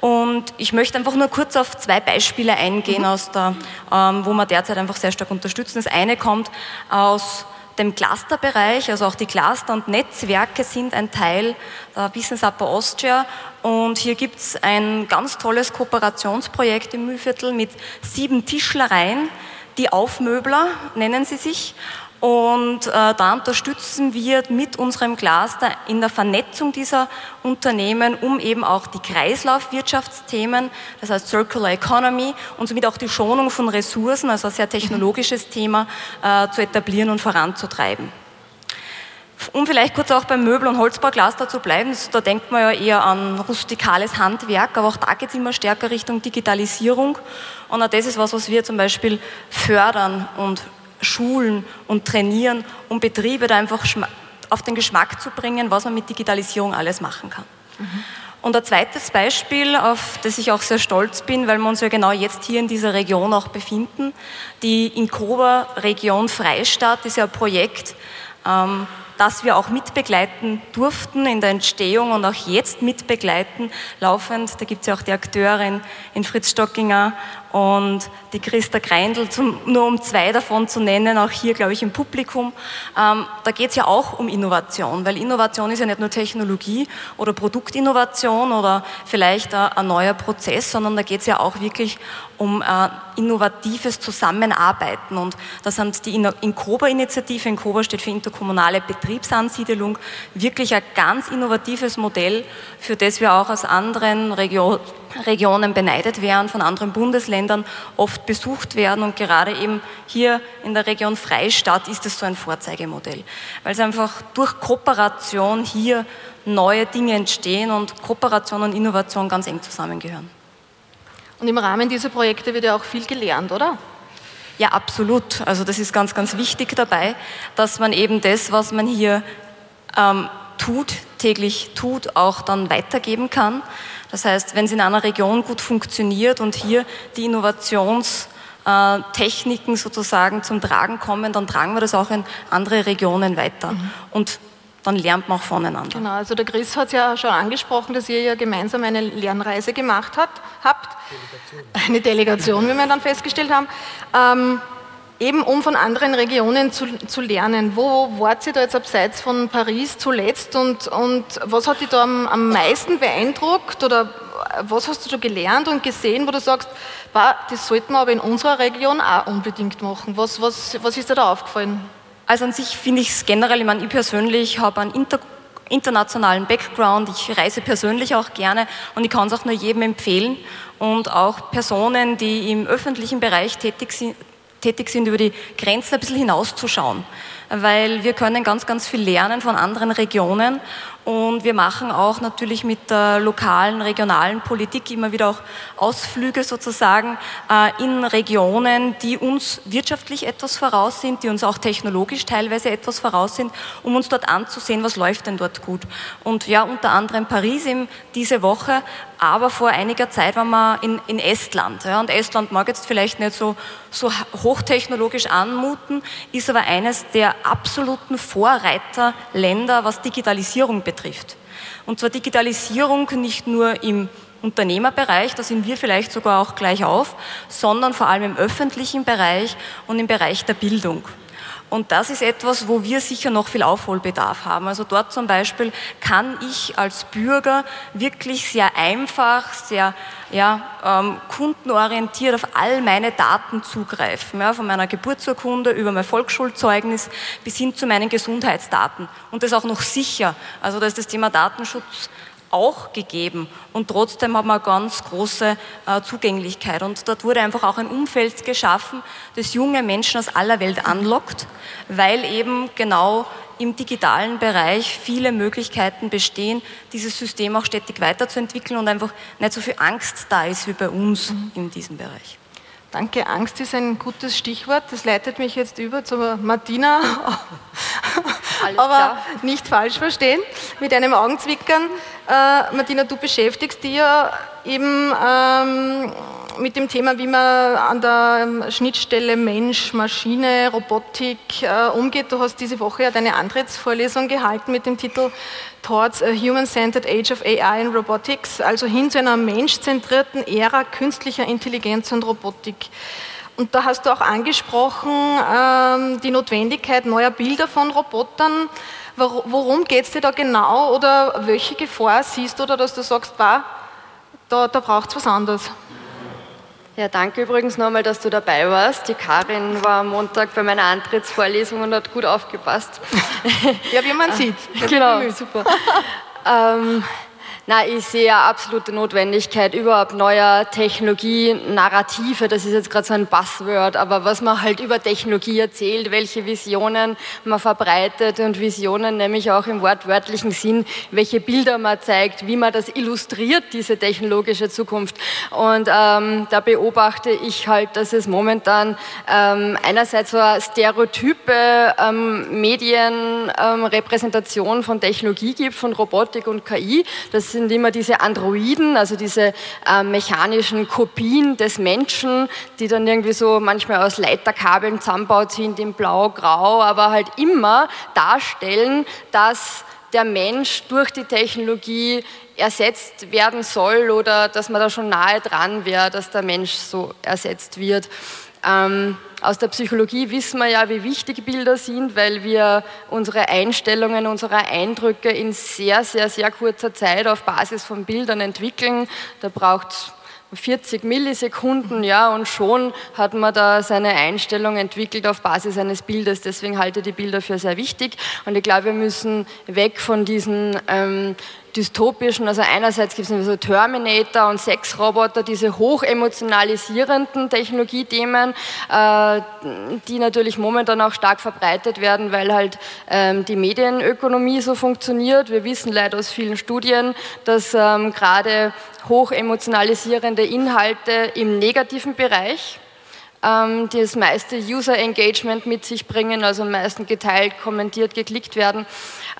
Und ich möchte einfach nur kurz auf zwei Beispiele eingehen, mhm. aus der, ähm, wo wir derzeit einfach sehr stark unterstützen. Das eine kommt aus dem Clusterbereich, also auch die Cluster und Netzwerke sind ein Teil der Business Upper Austria. Und hier gibt es ein ganz tolles Kooperationsprojekt im Mühlviertel mit sieben Tischlereien, die Aufmöbler nennen sie sich und äh, da unterstützen wir mit unserem Cluster in der Vernetzung dieser Unternehmen, um eben auch die Kreislaufwirtschaftsthemen, das heißt Circular Economy und somit auch die Schonung von Ressourcen, also ein sehr technologisches Thema, äh, zu etablieren und voranzutreiben. Um vielleicht kurz auch beim Möbel- und Holzbaucluster zu bleiben, da denkt man ja eher an rustikales Handwerk, aber auch da geht es immer stärker Richtung Digitalisierung. Und auch das ist was, was wir zum Beispiel fördern und schulen und trainieren, um Betriebe da einfach auf den Geschmack zu bringen, was man mit Digitalisierung alles machen kann. Mhm. Und ein zweites Beispiel, auf das ich auch sehr stolz bin, weil wir uns ja genau jetzt hier in dieser Region auch befinden, die Inkoba-Region Freistadt ist ja ein Projekt, ähm, das wir auch mitbegleiten durften in der Entstehung und auch jetzt mitbegleiten, laufend. Da gibt es ja auch die Akteurin in Fritz Stockinger und die Christa Greindl, zum, nur um zwei davon zu nennen, auch hier, glaube ich, im Publikum. Ähm, da geht es ja auch um Innovation, weil Innovation ist ja nicht nur Technologie oder Produktinnovation oder vielleicht ein, ein neuer Prozess, sondern da geht es ja auch wirklich um äh, innovatives Zusammenarbeiten. Und da sind die Inkoba-Initiative, Inkoba steht für interkommunale Betriebsansiedelung, wirklich ein ganz innovatives Modell, für das wir auch aus anderen Regionen Regionen beneidet werden, von anderen Bundesländern oft besucht werden. Und gerade eben hier in der Region Freistadt ist es so ein Vorzeigemodell, weil es einfach durch Kooperation hier neue Dinge entstehen und Kooperation und Innovation ganz eng zusammengehören. Und im Rahmen dieser Projekte wird ja auch viel gelernt, oder? Ja, absolut. Also das ist ganz, ganz wichtig dabei, dass man eben das, was man hier ähm, tut, täglich tut, auch dann weitergeben kann. Das heißt, wenn es in einer Region gut funktioniert und hier die Innovationstechniken sozusagen zum Tragen kommen, dann tragen wir das auch in andere Regionen weiter. Mhm. Und dann lernt man auch voneinander. Genau, also der Chris hat es ja schon angesprochen, dass ihr ja gemeinsam eine Lernreise gemacht hat, habt. Delegation. Eine Delegation, wie wir dann festgestellt haben. Ähm, eben um von anderen Regionen zu, zu lernen. Wo wart ihr da jetzt abseits von Paris zuletzt und, und was hat dich da am, am meisten beeindruckt oder was hast du da gelernt und gesehen, wo du sagst, bah, das sollten wir aber in unserer Region auch unbedingt machen? Was, was, was ist dir da aufgefallen? Also an sich finde ich es generell, ich meine, ich persönlich habe einen Inter internationalen Background, ich reise persönlich auch gerne und ich kann es auch nur jedem empfehlen und auch Personen, die im öffentlichen Bereich tätig sind, tätig sind, über die Grenzen ein bisschen hinauszuschauen. Weil wir können ganz, ganz viel lernen von anderen Regionen und wir machen auch natürlich mit der lokalen, regionalen Politik immer wieder auch Ausflüge sozusagen äh, in Regionen, die uns wirtschaftlich etwas voraus sind, die uns auch technologisch teilweise etwas voraus sind, um uns dort anzusehen, was läuft denn dort gut. Und ja, unter anderem Paris eben diese Woche, aber vor einiger Zeit waren wir in, in Estland. Ja, und Estland mag jetzt vielleicht nicht so, so hochtechnologisch anmuten, ist aber eines der absoluten Vorreiterländer, was Digitalisierung betrifft betrifft. Und zwar Digitalisierung nicht nur im Unternehmerbereich, da sind wir vielleicht sogar auch gleich auf, sondern vor allem im öffentlichen Bereich und im Bereich der Bildung. Und das ist etwas, wo wir sicher noch viel Aufholbedarf haben. Also dort zum Beispiel kann ich als Bürger wirklich sehr einfach, sehr ja, ähm, kundenorientiert auf all meine Daten zugreifen. Ja, von meiner Geburtsurkunde über mein Volksschulzeugnis bis hin zu meinen Gesundheitsdaten. Und das auch noch sicher. Also da ist das Thema Datenschutz auch gegeben und trotzdem haben wir ganz große äh, Zugänglichkeit. Und dort wurde einfach auch ein Umfeld geschaffen, das junge Menschen aus aller Welt anlockt, weil eben genau im digitalen Bereich viele Möglichkeiten bestehen, dieses System auch stetig weiterzuentwickeln und einfach nicht so viel Angst da ist wie bei uns mhm. in diesem Bereich. Danke, Angst ist ein gutes Stichwort. Das leitet mich jetzt über zu Martina. Aber nicht falsch verstehen, mit einem Augenzwickern. Äh, Martina, du beschäftigst dich ja eben ähm, mit dem Thema, wie man an der Schnittstelle Mensch, Maschine, Robotik äh, umgeht. Du hast diese Woche ja deine Antrittsvorlesung gehalten mit dem Titel Towards a Human-Centered Age of AI and Robotics, also hin zu einer menschzentrierten Ära künstlicher Intelligenz und Robotik. Und da hast du auch angesprochen ähm, die Notwendigkeit neuer Bilder von Robotern. Worum geht es dir da genau oder welche Gefahr siehst du da, dass du sagst, bah, da, da braucht es was anderes? Ja, danke übrigens nochmal, dass du dabei warst. Die Karin war am Montag bei meiner Antrittsvorlesung und hat gut aufgepasst. Ja, wie man sieht. genau, super. ähm, na, ich sehe absolute Notwendigkeit überhaupt neuer Technologie, Narrative, das ist jetzt gerade so ein Buzzword, aber was man halt über Technologie erzählt, welche Visionen man verbreitet und Visionen nämlich auch im wortwörtlichen Sinn, welche Bilder man zeigt, wie man das illustriert, diese technologische Zukunft. Und ähm, da beobachte ich halt, dass es momentan ähm, einerseits so eine stereotype ähm, Medienrepräsentation von Technologie gibt, von Robotik und KI. Das sind immer diese Androiden, also diese äh, mechanischen Kopien des Menschen, die dann irgendwie so manchmal aus Leiterkabeln zusammenbaut sind in blau, grau, aber halt immer darstellen, dass der Mensch durch die Technologie ersetzt werden soll oder dass man da schon nahe dran wäre, dass der Mensch so ersetzt wird. Ähm, aus der Psychologie wissen wir ja, wie wichtig Bilder sind, weil wir unsere Einstellungen, unsere Eindrücke in sehr, sehr, sehr kurzer Zeit auf Basis von Bildern entwickeln. Da braucht es 40 Millisekunden, ja, und schon hat man da seine Einstellung entwickelt auf Basis eines Bildes. Deswegen halte ich die Bilder für sehr wichtig. Und ich glaube, wir müssen weg von diesen ähm, dystopischen, also einerseits gibt es so Terminator und Sexroboter, diese hochemotionalisierenden Technologiethemen, äh, die natürlich momentan auch stark verbreitet werden, weil halt ähm, die Medienökonomie so funktioniert. Wir wissen leider aus vielen Studien, dass ähm, gerade hochemotionalisierende Inhalte im negativen Bereich ähm, die das meiste User Engagement mit sich bringen, also am meisten geteilt, kommentiert, geklickt werden.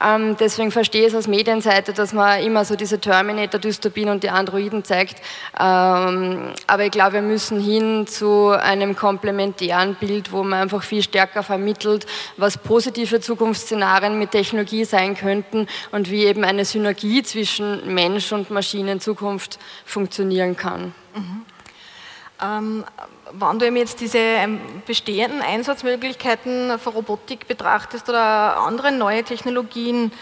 Ähm, deswegen verstehe ich es aus Medienseite, dass man immer so diese Terminator-Dystopien und die Androiden zeigt. Ähm, aber ich glaube, wir müssen hin zu einem komplementären Bild, wo man einfach viel stärker vermittelt, was positive Zukunftsszenarien mit Technologie sein könnten und wie eben eine Synergie zwischen Mensch und Maschine in Zukunft funktionieren kann. Mhm. Ähm, wenn du jetzt diese ähm, bestehenden Einsatzmöglichkeiten für Robotik betrachtest oder andere neue Technologien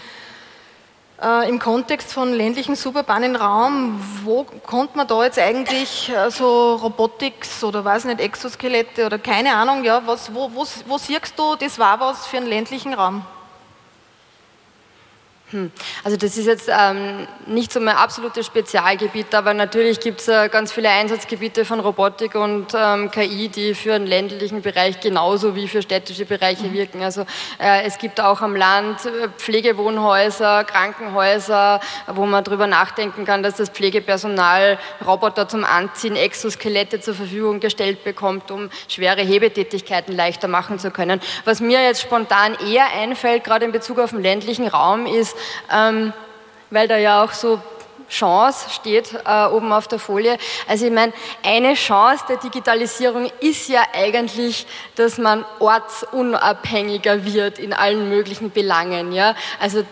äh, im Kontext von ländlichen suburbanen Raum, wo kommt man da jetzt eigentlich äh, so Robotics oder weiß nicht, Exoskelette oder keine Ahnung, ja, was, wo, wo, wo siehst du, das war was für einen ländlichen Raum? Hm. Also das ist jetzt ähm, nicht so mein absolutes Spezialgebiet, aber natürlich gibt es äh, ganz viele Einsatzgebiete von Robotik und ähm, KI, die für den ländlichen Bereich genauso wie für städtische Bereiche mhm. wirken. Also äh, es gibt auch am Land äh, Pflegewohnhäuser, Krankenhäuser, wo man darüber nachdenken kann, dass das Pflegepersonal Roboter zum Anziehen, Exoskelette zur Verfügung gestellt bekommt, um schwere Hebetätigkeiten leichter machen zu können. Was mir jetzt spontan eher einfällt, gerade in Bezug auf den ländlichen Raum, ist, ähm, weil da ja auch so Chance steht äh, oben auf der Folie. Also ich meine, eine Chance der Digitalisierung ist ja eigentlich, dass man ortsunabhängiger wird in allen möglichen Belangen. Ja? Also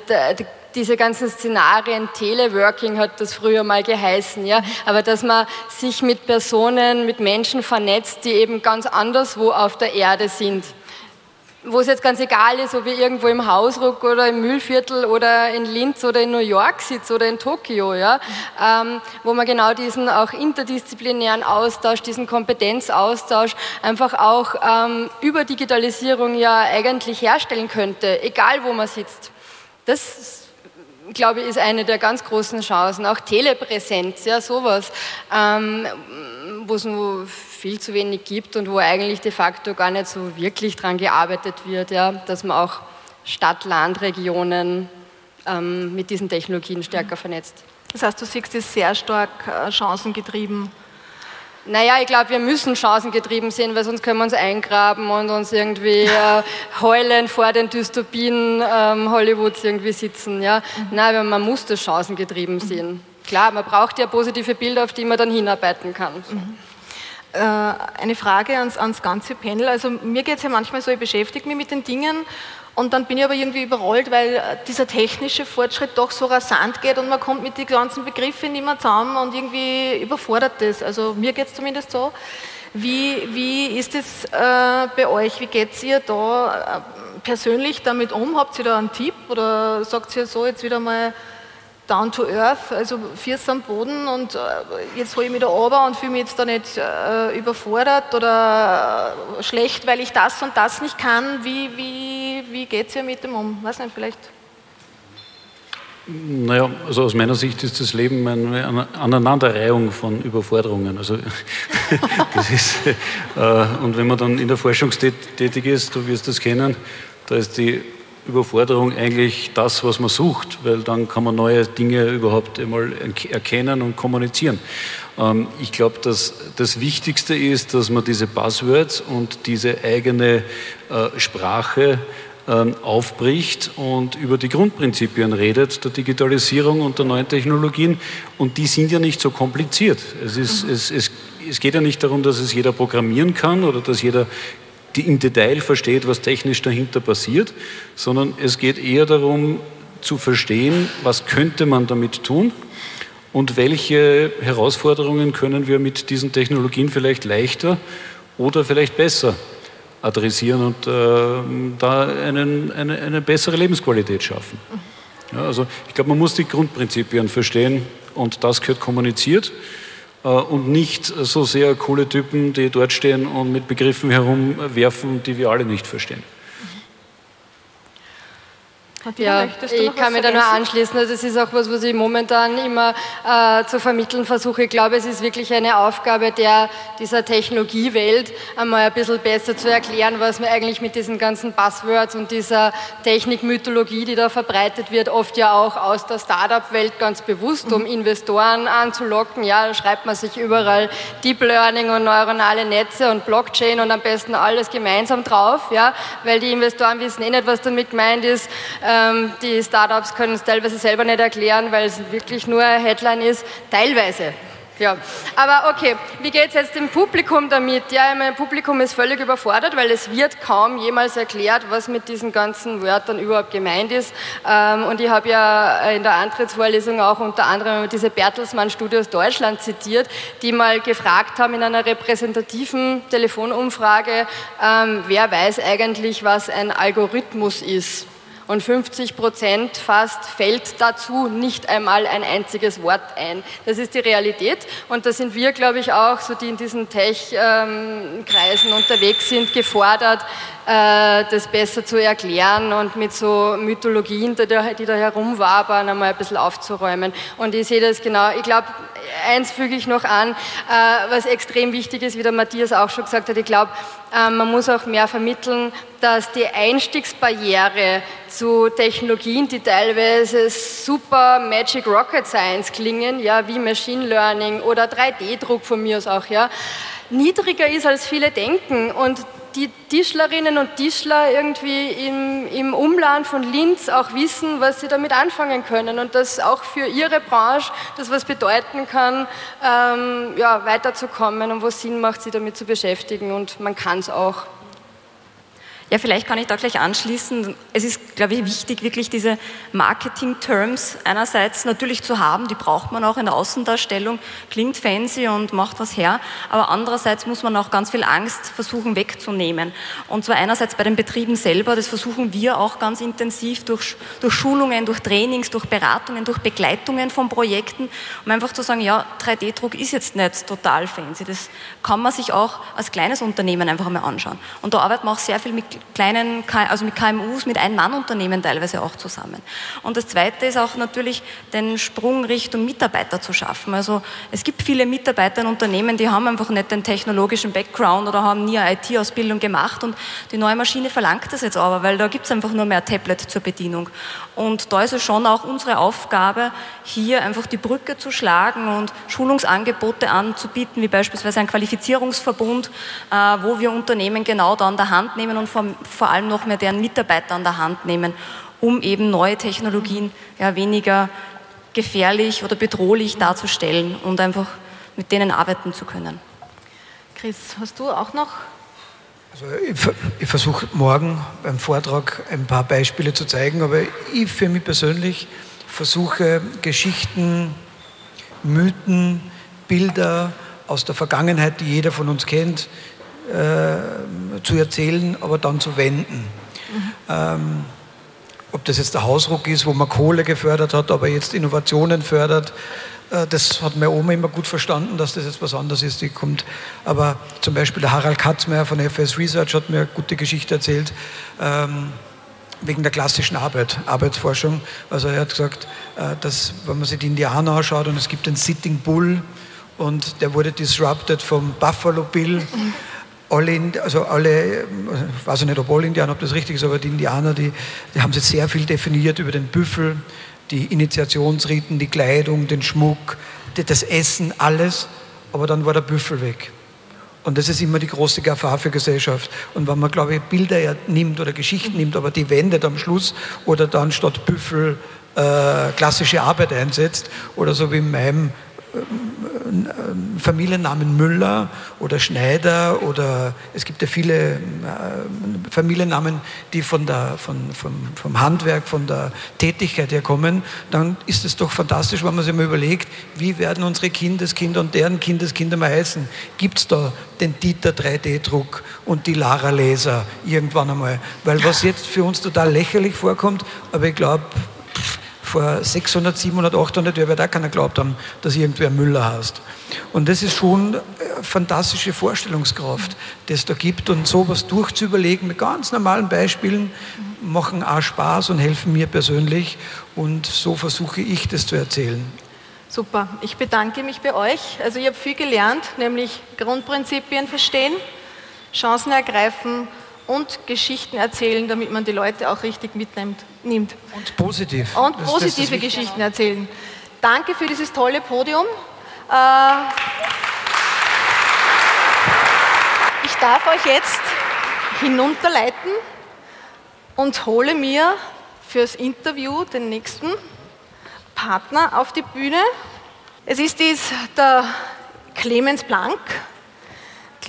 diese ganzen Szenarien, Teleworking hat das früher mal geheißen, ja, aber dass man sich mit Personen, mit Menschen vernetzt, die eben ganz anderswo auf der Erde sind wo es jetzt ganz egal ist, ob ich irgendwo im Hausruck oder im Mühlviertel oder in Linz oder in New York sitze oder in Tokio, ja, ähm, wo man genau diesen auch interdisziplinären Austausch, diesen Kompetenzaustausch einfach auch ähm, über Digitalisierung ja eigentlich herstellen könnte, egal wo man sitzt. Das glaube ich, ist eine der ganz großen Chancen. Auch Telepräsenz, ja, sowas, ähm, wo es nur viel zu wenig gibt und wo eigentlich de facto gar nicht so wirklich daran gearbeitet wird, ja, dass man auch Stadt-Land-Regionen ähm, mit diesen Technologien stärker vernetzt. Das heißt, du siehst es sehr stark äh, chancengetrieben. Naja, ich glaube, wir müssen chancengetrieben sein, weil sonst können wir uns eingraben und uns irgendwie äh, heulen vor den Dystopien ähm, Hollywoods irgendwie sitzen. Ja? Mhm. Nein, man muss das chancengetrieben mhm. sehen. Klar, man braucht ja positive Bilder, auf die man dann hinarbeiten kann. Mhm. Äh, eine Frage ans, ans ganze Panel. Also mir geht es ja manchmal so, ich beschäftige mich mit den Dingen und dann bin ich aber irgendwie überrollt, weil dieser technische Fortschritt doch so rasant geht und man kommt mit den ganzen Begriffen nicht mehr zusammen und irgendwie überfordert das. Also mir geht es zumindest so. Wie, wie ist es äh, bei euch? Wie geht ihr da äh, persönlich damit um? Habt ihr da einen Tipp oder sagt ihr so jetzt wieder mal down to earth, also Füße am Boden und äh, jetzt hole ich mich da runter und fühle mich jetzt da nicht äh, überfordert oder äh, schlecht, weil ich das und das nicht kann. Wie, wie, wie geht es ihr mit dem um? Weiß nicht, vielleicht. Naja, also aus meiner Sicht ist das Leben eine Aneinanderreihung von Überforderungen. Also das ist, äh, und wenn man dann in der Forschung tätig ist, du wirst das kennen, da ist die Überforderung eigentlich das, was man sucht, weil dann kann man neue Dinge überhaupt einmal erkennen und kommunizieren. Ähm, ich glaube, dass das Wichtigste ist, dass man diese Buzzwords und diese eigene äh, Sprache ähm, aufbricht und über die Grundprinzipien redet der Digitalisierung und der neuen Technologien. Und die sind ja nicht so kompliziert. Es, ist, mhm. es, es, es geht ja nicht darum, dass es jeder programmieren kann oder dass jeder die im Detail versteht, was technisch dahinter passiert, sondern es geht eher darum zu verstehen, was könnte man damit tun und welche Herausforderungen können wir mit diesen Technologien vielleicht leichter oder vielleicht besser adressieren und äh, da einen, eine, eine bessere Lebensqualität schaffen. Ja, also ich glaube, man muss die Grundprinzipien verstehen und das gehört kommuniziert. Äh, und nicht so sehr coole Typen, die dort stehen und mit Begriffen herumwerfen, die wir alle nicht verstehen. Ja, ich kann mir da nur anschließen. Also das ist auch was, was ich momentan immer äh, zu vermitteln versuche. Ich glaube, es ist wirklich eine Aufgabe der, dieser Technologiewelt, einmal ein bisschen besser zu erklären, was man eigentlich mit diesen ganzen Buzzwords und dieser Technikmythologie, die da verbreitet wird, oft ja auch aus der Startup-Welt ganz bewusst, um Investoren anzulocken. Ja, da schreibt man sich überall Deep Learning und neuronale Netze und Blockchain und am besten alles gemeinsam drauf, ja, weil die Investoren wissen eh nicht, was damit gemeint ist ähm, die Startups können es teilweise selber nicht erklären, weil es wirklich nur eine Headline ist. Teilweise. Ja, aber okay, wie geht es jetzt dem Publikum damit? Ja, mein Publikum ist völlig überfordert, weil es wird kaum jemals erklärt, was mit diesen ganzen Wörtern überhaupt gemeint ist. Ähm, und ich habe ja in der Antrittsvorlesung auch unter anderem diese Bertelsmann Studios Deutschland zitiert, die mal gefragt haben in einer repräsentativen Telefonumfrage, ähm, wer weiß eigentlich, was ein Algorithmus ist und 50 Prozent fast fällt dazu nicht einmal ein einziges Wort ein. Das ist die Realität und da sind wir, glaube ich, auch, so die in diesen Tech-Kreisen unterwegs sind, gefordert, das besser zu erklären und mit so Mythologien, die da, die da herumwabern, einmal ein bisschen aufzuräumen. Und ich sehe das genau. Ich glaube, eins füge ich noch an, äh, was extrem wichtig ist, wie der Matthias auch schon gesagt hat. Ich glaube, äh, man muss auch mehr vermitteln, dass die Einstiegsbarriere zu Technologien, die teilweise super Magic Rocket Science klingen, ja, wie Machine Learning oder 3D-Druck von mir aus auch, ja, niedriger ist, als viele denken. Und die Tischlerinnen und Tischler irgendwie im, im Umland von Linz auch wissen, was sie damit anfangen können und dass auch für ihre Branche das was bedeuten kann, ähm, ja, weiterzukommen und wo es Sinn macht, sie damit zu beschäftigen und man kann es auch. Ja, vielleicht kann ich da gleich anschließen. Es ist, glaube ich, wichtig, wirklich diese Marketing-Terms einerseits natürlich zu haben, die braucht man auch in der Außendarstellung, klingt fancy und macht was her, aber andererseits muss man auch ganz viel Angst versuchen wegzunehmen. Und zwar einerseits bei den Betrieben selber, das versuchen wir auch ganz intensiv durch, durch Schulungen, durch Trainings, durch Beratungen, durch Begleitungen von Projekten, um einfach zu sagen, ja, 3D-Druck ist jetzt nicht total fancy, das kann man sich auch als kleines Unternehmen einfach mal anschauen. Und da arbeiten wir auch sehr viel mit kleinen, also mit KMUs, mit Ein-Mann-Unternehmen teilweise auch zusammen. Und das Zweite ist auch natürlich den Sprung Richtung Mitarbeiter zu schaffen. Also es gibt viele Mitarbeiter in Unternehmen, die haben einfach nicht den technologischen Background oder haben nie eine IT-Ausbildung gemacht und die neue Maschine verlangt das jetzt aber, weil da gibt es einfach nur mehr Tablet zur Bedienung. Und da ist es schon auch unsere Aufgabe, hier einfach die Brücke zu schlagen und Schulungsangebote anzubieten, wie beispielsweise ein Qualifizierungsverbund, äh, wo wir Unternehmen genau da an der Hand nehmen und vor allem noch mehr deren Mitarbeiter an der Hand nehmen, um eben neue Technologien ja, weniger gefährlich oder bedrohlich darzustellen und einfach mit denen arbeiten zu können. Chris, hast du auch noch? Also ich, ich versuche morgen beim Vortrag ein paar Beispiele zu zeigen, aber ich für mich persönlich versuche Geschichten, Mythen, Bilder aus der Vergangenheit, die jeder von uns kennt, äh, zu erzählen, aber dann zu wenden. Mhm. Ähm, ob das jetzt der Hausruck ist, wo man Kohle gefördert hat, aber jetzt Innovationen fördert, äh, das hat meine Oma immer gut verstanden, dass das jetzt was anderes ist. Die kommt. Aber zum Beispiel der Harald Katzmeier von FS Research hat mir eine gute Geschichte erzählt. Ähm, wegen der klassischen Arbeit, Arbeitsforschung. Also er hat gesagt, äh, dass wenn man sich die Indianer anschaut und es gibt den Sitting Bull und der wurde disrupted vom Buffalo Bill. Alle, also alle, ich weiß nicht, ob alle Indianer, ob das richtig ist, aber die Indianer, die, die haben sich sehr viel definiert über den Büffel, die Initiationsriten, die Kleidung, den Schmuck, das Essen, alles. Aber dann war der Büffel weg. Und das ist immer die große Gefahr für Gesellschaft. Und wenn man, glaube ich, Bilder nimmt oder Geschichten nimmt, aber die wendet am Schluss oder dann statt Büffel äh, klassische Arbeit einsetzt oder so wie in meinem Familiennamen Müller oder Schneider oder es gibt ja viele äh, Familiennamen, die von der, von, vom, vom Handwerk, von der Tätigkeit her kommen, dann ist es doch fantastisch, wenn man sich mal überlegt, wie werden unsere Kindeskinder und deren Kindeskinder mal heißen. Gibt es da den Dieter 3D-Druck und die Lara Laser irgendwann einmal? Weil was jetzt für uns total lächerlich vorkommt, aber ich glaube, vor 600, 700, 800 Jahren wird auch keiner geglaubt haben, dass irgendwer Müller heißt. Und das ist schon fantastische Vorstellungskraft, die es da gibt. Und sowas durchzuüberlegen mit ganz normalen Beispielen machen auch Spaß und helfen mir persönlich. Und so versuche ich das zu erzählen. Super, ich bedanke mich bei euch. Also ich habe viel gelernt, nämlich Grundprinzipien verstehen, Chancen ergreifen und Geschichten erzählen, damit man die Leute auch richtig mitnimmt. Nimmt. Und positiv. Und das, positive das Geschichten erzählen. Danke für dieses tolle Podium. Äh, ich darf euch jetzt hinunterleiten und hole mir fürs Interview den nächsten Partner auf die Bühne. Es ist dies der Clemens Blank.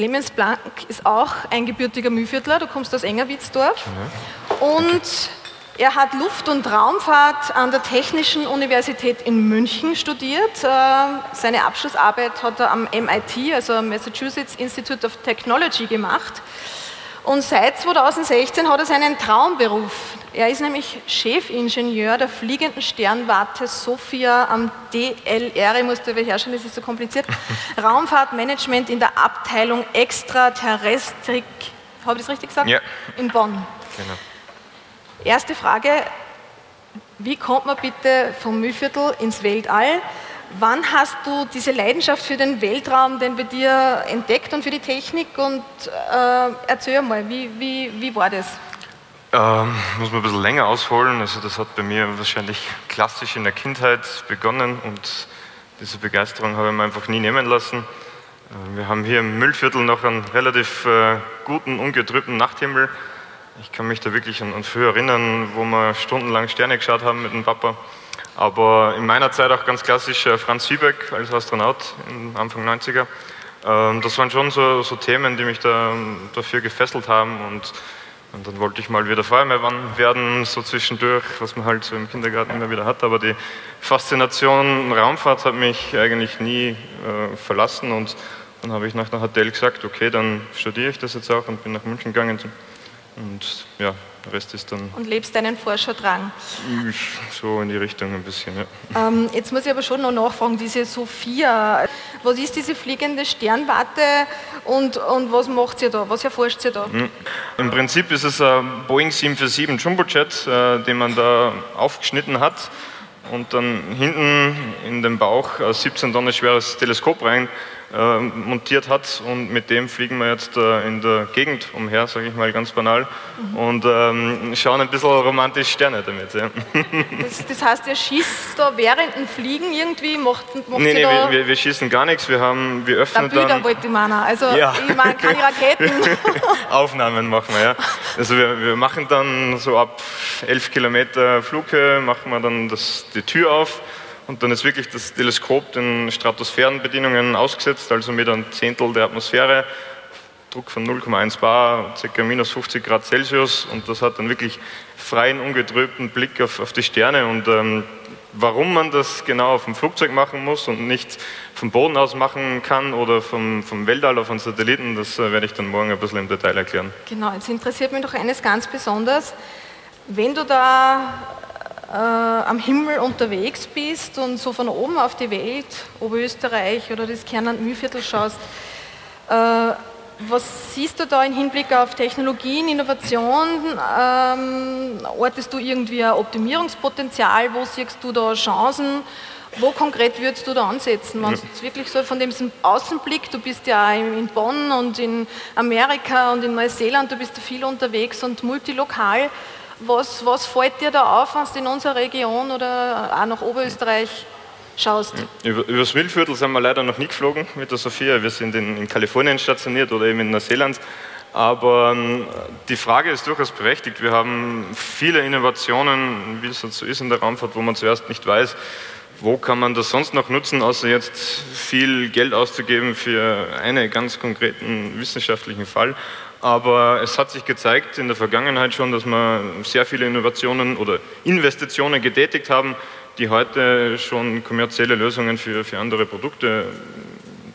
Clemens Blank ist auch ein gebürtiger Mühlviertler, du kommst aus Engerwitzdorf. Mhm. Und er hat Luft- und Raumfahrt an der Technischen Universität in München studiert. Äh, seine Abschlussarbeit hat er am MIT, also Massachusetts Institute of Technology, gemacht. Und seit 2016 hat er seinen Traumberuf. Er ist nämlich Chefingenieur der fliegenden Sternwarte Sophia am DLR. Ich musste beherrschen, das ist so kompliziert. Raumfahrtmanagement in der Abteilung Extraterrestrik. Habe ich das richtig gesagt? Ja. In Bonn. Genau. Erste Frage: Wie kommt man bitte vom Mühlviertel ins Weltall? Wann hast du diese Leidenschaft für den Weltraum denn bei dir entdeckt und für die Technik? Und äh, erzähl mal, wie, wie, wie war das? Ähm, muss man ein bisschen länger ausholen. Also das hat bei mir wahrscheinlich klassisch in der Kindheit begonnen und diese Begeisterung habe ich mir einfach nie nehmen lassen. Äh, wir haben hier im Müllviertel noch einen relativ äh, guten, ungetrübten Nachthimmel. Ich kann mich da wirklich an, an früher erinnern, wo wir stundenlang Sterne geschaut haben mit dem Papa. Aber in meiner Zeit auch ganz klassisch äh, Franz Siebeck als Astronaut Anfang 90er. Ähm, das waren schon so, so Themen, die mich da, dafür gefesselt haben. Und, und, dann wollte ich mal wieder Feuerwehrmann werden, so zwischendurch, was man halt so im Kindergarten immer wieder hat. Aber die Faszination Raumfahrt hat mich eigentlich nie äh, verlassen. Und dann habe ich nach der HTL gesagt, okay, dann studiere ich das jetzt auch und bin nach München gegangen. Und ja, der Rest ist dann. Und lebst deinen Forscherdrang? So in die Richtung ein bisschen, ja. Ähm, jetzt muss ich aber schon noch nachfragen, diese Sophia, was ist diese fliegende Sternwarte und, und was macht sie da? Was erforscht sie da? Mhm. Im Prinzip ist es ein Boeing 747 Jumbojet, äh, den man da aufgeschnitten hat und dann hinten in den Bauch ein 17 Tonnen schweres Teleskop rein äh, montiert hat und mit dem fliegen wir jetzt äh, in der Gegend umher, sage ich mal ganz banal, mhm. und ähm, schauen ein bisschen romantisch Sterne damit. Ja. Das, das, heißt, ihr schießt da während dem Fliegen irgendwie? Macht, macht nee, nee, wir, wir, wir, schießen gar nichts, wir, haben, wir öffnen da dann... wollte ich meinen, also ja. ich meine keine Raketen. Aufnahmen machen wir, ja. Also wir, wir machen dann so ab 11 Kilometer Flughöhe, machen wir dann das, die Tür auf Und dann ist wirklich das Teleskop den Stratosphärenbedingungen ausgesetzt, also mit einem Zehntel der Atmosphäre, Druck von 0,1 bar, ca. minus 50 Grad Celsius und das hat dann wirklich freien, ungetrübten Blick auf, auf die Sterne und ähm, warum man das genau auf dem Flugzeug machen muss und nicht vom Boden aus machen kann oder vom, vom Weltall auf einen Satelliten, das äh, werde ich dann morgen ein bisschen im Detail erklären. Genau, jetzt interessiert mich doch eines ganz besonders. Wenn du da äh, am Himmel unterwegs bist und so von oben auf die Welt, Oberösterreich oder das Kern- und Mühlviertel schaust, äh, was siehst du da im Hinblick auf Technologien, Innovation? Ähm, ortest du irgendwie ein Optimierungspotenzial? Wo siehst du da Chancen? Wo konkret würdest du da ansetzen? Wenn du wirklich so von dem Außenblick, du bist ja in Bonn und in Amerika und in Neuseeland, du bist da viel unterwegs und multilokal. Was, was fällt dir da auf, wenn du in unserer Region oder auch nach Oberösterreich schaust. Über, übers Müllviertel sind wir leider noch nie geflogen mit der Sophia. Wir sind in, in Kalifornien stationiert oder eben in Neuseeland. Aber ähm, die Frage ist durchaus berechtigt. Wir haben viele Innovationen, wie es halt so ist in der Raumfahrt, wo man zuerst nicht weiß, wo kann man das sonst noch nutzen, außer jetzt viel Geld auszugeben für einen ganz konkreten wissenschaftlichen Fall. Aber es hat sich gezeigt in der Vergangenheit schon, dass wir sehr viele Innovationen oder Investitionen getätigt haben, die heute schon kommerzielle Lösungen für, für andere Produkte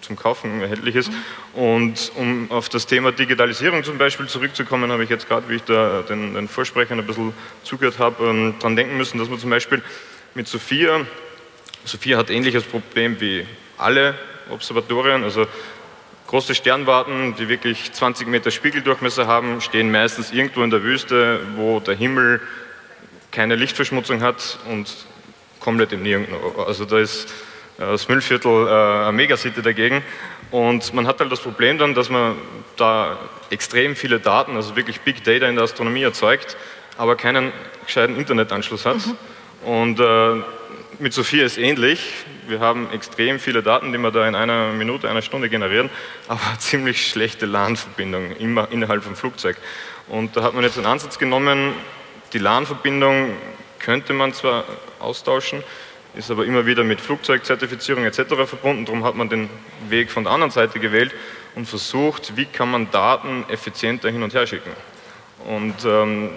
zum Kaufen erhältlich ist. Und um auf das Thema Digitalisierung zum Beispiel zurückzukommen, habe ich jetzt gerade, wie ich da den, den Vorsprechern ein bisschen zugehört habe, ähm, daran denken müssen, dass man zum Beispiel mit Sophia, Sophia hat ähnliches Problem wie alle Observatorien, also große Sternwarten, die wirklich 20 Meter Spiegeldurchmesser haben, stehen meistens irgendwo in der Wüste, wo der Himmel keine Lichtverschmutzung hat und komplett im Nirgendwo. Also da ist äh, das Müllviertel äh, eine Megacity dagegen. Und man hat halt das Problem dann, dass man da extrem viele Daten, also wirklich Big Data in der Astronomie erzeugt, aber keinen gescheiten Internetanschluss hat. Mhm. Und äh, mit Sophia ist ähnlich. Wir haben extrem viele Daten, die wir da in einer Minute, einer Stunde generieren, aber ziemlich schlechte LAN-Verbindung innerhalb vom Flugzeug. Und da hat man jetzt einen Ansatz genommen, die LAN-Verbindung könnte man zwar austauschen, ist aber immer wieder mit Flugzeugzertifizierung etc. verbunden. Darum hat man den Weg von der anderen Seite gewählt und versucht, wie kann man Daten effizienter hin und her schicken. Und ähm,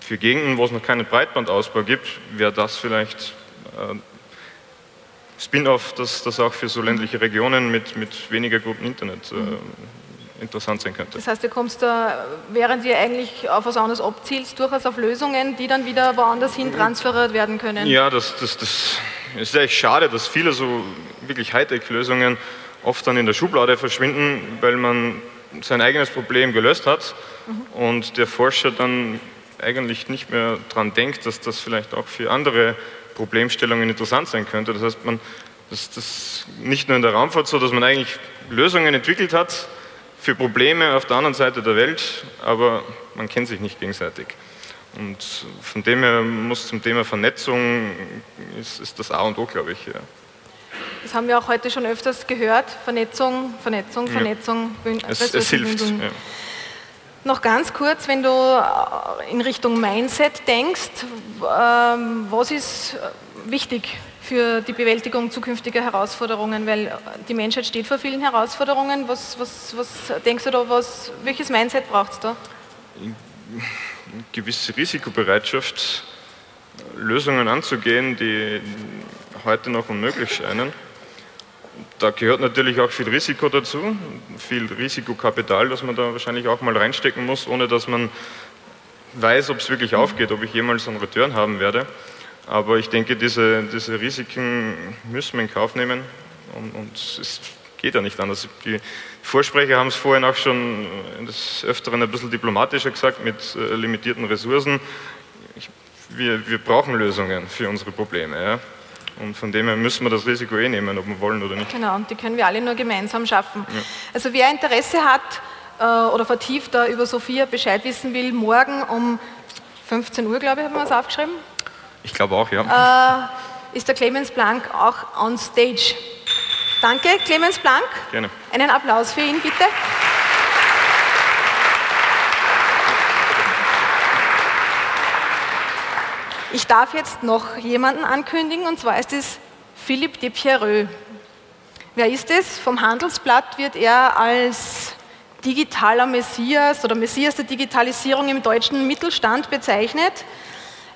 für Gegenden, wo es noch keinen Breitbandausbau gibt, wäre das vielleicht Spin-off, das, das auch für so ländliche Regionen mit, mit weniger gutem Internet äh, interessant sein könnte. Das heißt, du kommst da, während ihr eigentlich auf was anderes abzielst, durchaus auf Lösungen, die dann wieder woanders hin transferiert werden können. Ja, das, das, das ist echt schade, dass viele so wirklich Hightech-Lösungen oft dann in der Schublade verschwinden, weil man sein eigenes Problem gelöst hat mhm. und der Forscher dann eigentlich nicht mehr daran denkt, dass das vielleicht auch für andere Problemstellungen interessant sein könnte. Das heißt, man, das ist nicht nur in der Raumfahrt so, dass man eigentlich Lösungen entwickelt hat, für Probleme auf der anderen Seite der Welt, aber man kennt sich nicht gegenseitig. Und von dem her muss zum Thema Vernetzung ist, ist das A und O, glaube ich. Ja. Das haben wir auch heute schon öfters gehört. Vernetzung, Vernetzung, Vernetzung. Ja. Es, es hilft. Ja. Noch ganz kurz, wenn du in Richtung Mindset denkst, ähm, was ist wichtig für die Bewältigung zukünftiger Herausforderungen? Weil die Menschheit steht vor vielen Herausforderungen. Was, was, was denkst du da, was, welches Mindset braucht es da? Eine gewisse Risikobereitschaft, Lösungen anzugehen, die heute noch unmöglich scheinen. Da gehört natürlich auch viel Risiko dazu, viel Risikokapital, das man da wahrscheinlich auch mal reinstecken muss, ohne dass man weiß, ob es wirklich aufgeht, ob ich jemals einen Return haben werde. Aber ich denke, diese, diese Risiken müssen wir in Kauf nehmen und, und es geht ja nicht anders. Die Vorsprecher haben es vorhin auch schon des Öfteren ein bisschen diplomatischer gesagt, mit äh, limitierten Ressourcen. Ich, wir, wir brauchen Lösungen für unsere Probleme. Ja? Und von dem her müssen wir das Risiko eh nehmen, ob wir wollen oder nicht. Genau, und die können wir alle nur gemeinsam schaffen. Ja. Also wer Interesse hat äh, oder vertiefter über Sophia Bescheid wissen will, morgen um 15 Uhr, glaube ich, haben wir es aufgeschrieben. Ich glaube auch, ja. Äh, ist der Clemens Blank auch on stage. Danke, Clemens Blank. Gerne. Einen Applaus für ihn, bitte. Ich darf jetzt noch jemanden ankündigen, und zwar ist es Philippe de Pierreux. Wer ist es? Vom Handelsblatt wird er als digitaler Messias oder Messias der Digitalisierung im deutschen Mittelstand bezeichnet.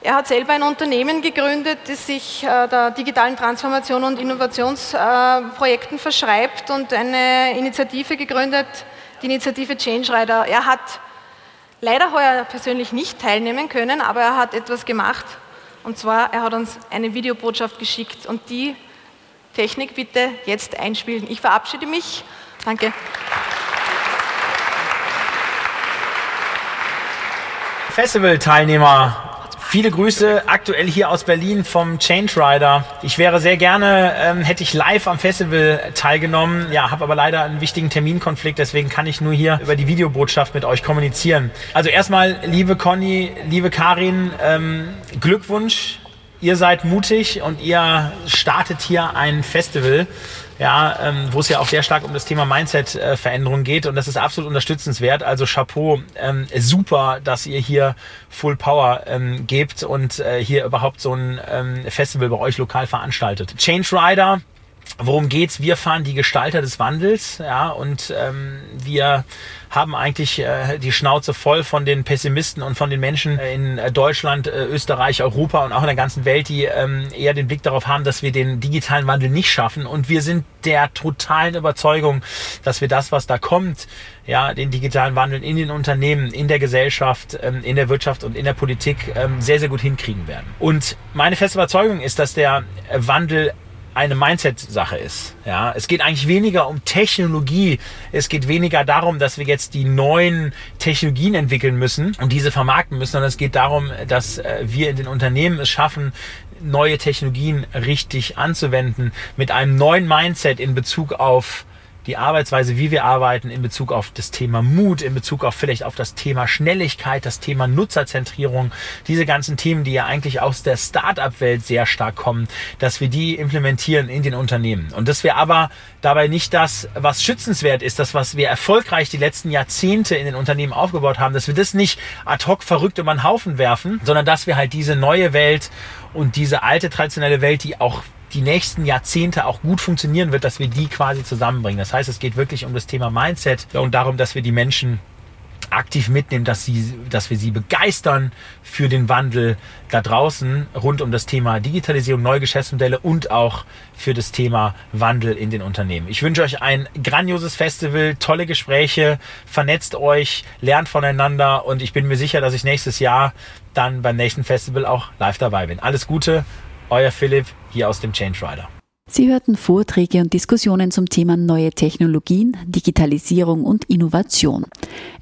Er hat selber ein Unternehmen gegründet, das sich äh, der digitalen Transformation und Innovationsprojekten verschreibt und eine Initiative gegründet, die Initiative Change Rider. Er hat leider heuer persönlich nicht teilnehmen können, aber er hat etwas gemacht. Und zwar, er hat uns eine Videobotschaft geschickt und die Technik bitte jetzt einspielen. Ich verabschiede mich. Danke. Festival-Teilnehmer Viele Grüße aktuell hier aus Berlin vom Change Rider. Ich wäre sehr gerne, ähm, hätte ich live am Festival teilgenommen, ja, habe aber leider einen wichtigen Terminkonflikt, deswegen kann ich nur hier über die Videobotschaft mit euch kommunizieren. Also erstmal, liebe Conny, liebe Karin, ähm, Glückwunsch. Ihr seid mutig und ihr startet hier ein Festival ja, ähm, wo es ja auch sehr stark um das Thema Mindset-Veränderung geht und das ist absolut unterstützenswert. Also Chapeau, ähm, super, dass ihr hier Full Power ähm, gebt und äh, hier überhaupt so ein ähm, Festival bei euch lokal veranstaltet. Change Rider, worum geht's? Wir fahren die Gestalter des Wandels, ja, und ähm, wir haben eigentlich äh, die Schnauze voll von den Pessimisten und von den Menschen in äh, Deutschland, äh, Österreich, Europa und auch in der ganzen Welt, die ähm, eher den Blick darauf haben, dass wir den digitalen Wandel nicht schaffen. Und wir sind der totalen Überzeugung, dass wir das, was da kommt, ja, den digitalen Wandel in den Unternehmen, in der Gesellschaft, ähm, in der Wirtschaft und in der Politik ähm, sehr, sehr gut hinkriegen werden. Und meine feste Überzeugung ist, dass der Wandel eine Mindset-Sache ist. Ja, es geht eigentlich weniger um Technologie. Es geht weniger darum, dass wir jetzt die neuen Technologien entwickeln müssen und diese vermarkten müssen, sondern es geht darum, dass äh, wir in den Unternehmen es schaffen, neue Technologien richtig anzuwenden mit einem neuen Mindset in Bezug auf die Arbeitsweise, wie wir arbeiten in Bezug auf das Thema Mut, in Bezug auf vielleicht auf das Thema Schnelligkeit, das Thema Nutzerzentrierung, diese ganzen Themen, die ja eigentlich aus der Start-up-Welt sehr stark kommen, dass wir die implementieren in den Unternehmen. Und dass wir aber dabei nicht das, was schützenswert ist, das, was wir erfolgreich die letzten Jahrzehnte in den Unternehmen aufgebaut haben, dass wir das nicht ad hoc verrückt über den Haufen werfen, sondern dass wir halt diese neue Welt und diese alte traditionelle Welt, die auch die nächsten Jahrzehnte auch gut funktionieren wird, dass wir die quasi zusammenbringen. Das heißt, es geht wirklich um das Thema Mindset und darum, dass wir die Menschen aktiv mitnehmen, dass, sie, dass wir sie begeistern für den Wandel da draußen rund um das Thema Digitalisierung, neue Geschäftsmodelle und auch für das Thema Wandel in den Unternehmen. Ich wünsche euch ein grandioses Festival, tolle Gespräche, vernetzt euch, lernt voneinander und ich bin mir sicher, dass ich nächstes Jahr dann beim nächsten Festival auch live dabei bin. Alles Gute euer Philipp hier aus dem Change Rider. Sie hörten Vorträge und Diskussionen zum Thema neue Technologien, Digitalisierung und Innovation.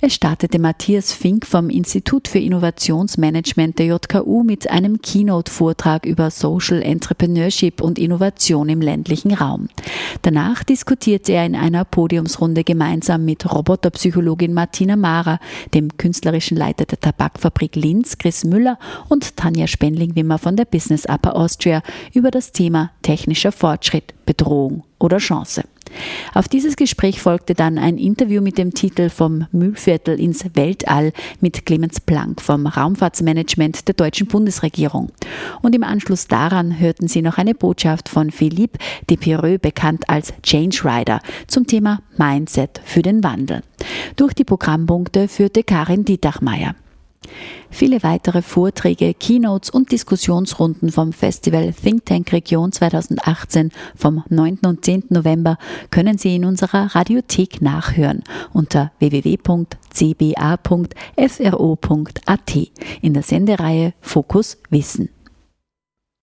Es startete Matthias Fink vom Institut für Innovationsmanagement der JKU mit einem Keynote-Vortrag über Social Entrepreneurship und Innovation im ländlichen Raum. Danach diskutierte er in einer Podiumsrunde gemeinsam mit Roboterpsychologin Martina Mara, dem künstlerischen Leiter der Tabakfabrik Linz, Chris Müller und Tanja Spendling-Wimmer von der Business Upper Austria über das Thema technischer Fortschritt Fortschritt, Bedrohung oder Chance. Auf dieses Gespräch folgte dann ein Interview mit dem Titel Vom Mühlviertel ins Weltall mit Clemens Planck vom Raumfahrtsmanagement der deutschen Bundesregierung. Und im Anschluss daran hörten Sie noch eine Botschaft von Philippe de Pireux, bekannt als Change Rider, zum Thema Mindset für den Wandel. Durch die Programmpunkte führte Karin Dietachmeier. Viele weitere Vorträge, Keynotes und Diskussionsrunden vom Festival Think Tank Region 2018 vom 9. und 10. November können Sie in unserer Radiothek nachhören unter www.cba.fro.at in der Sendereihe Fokus Wissen.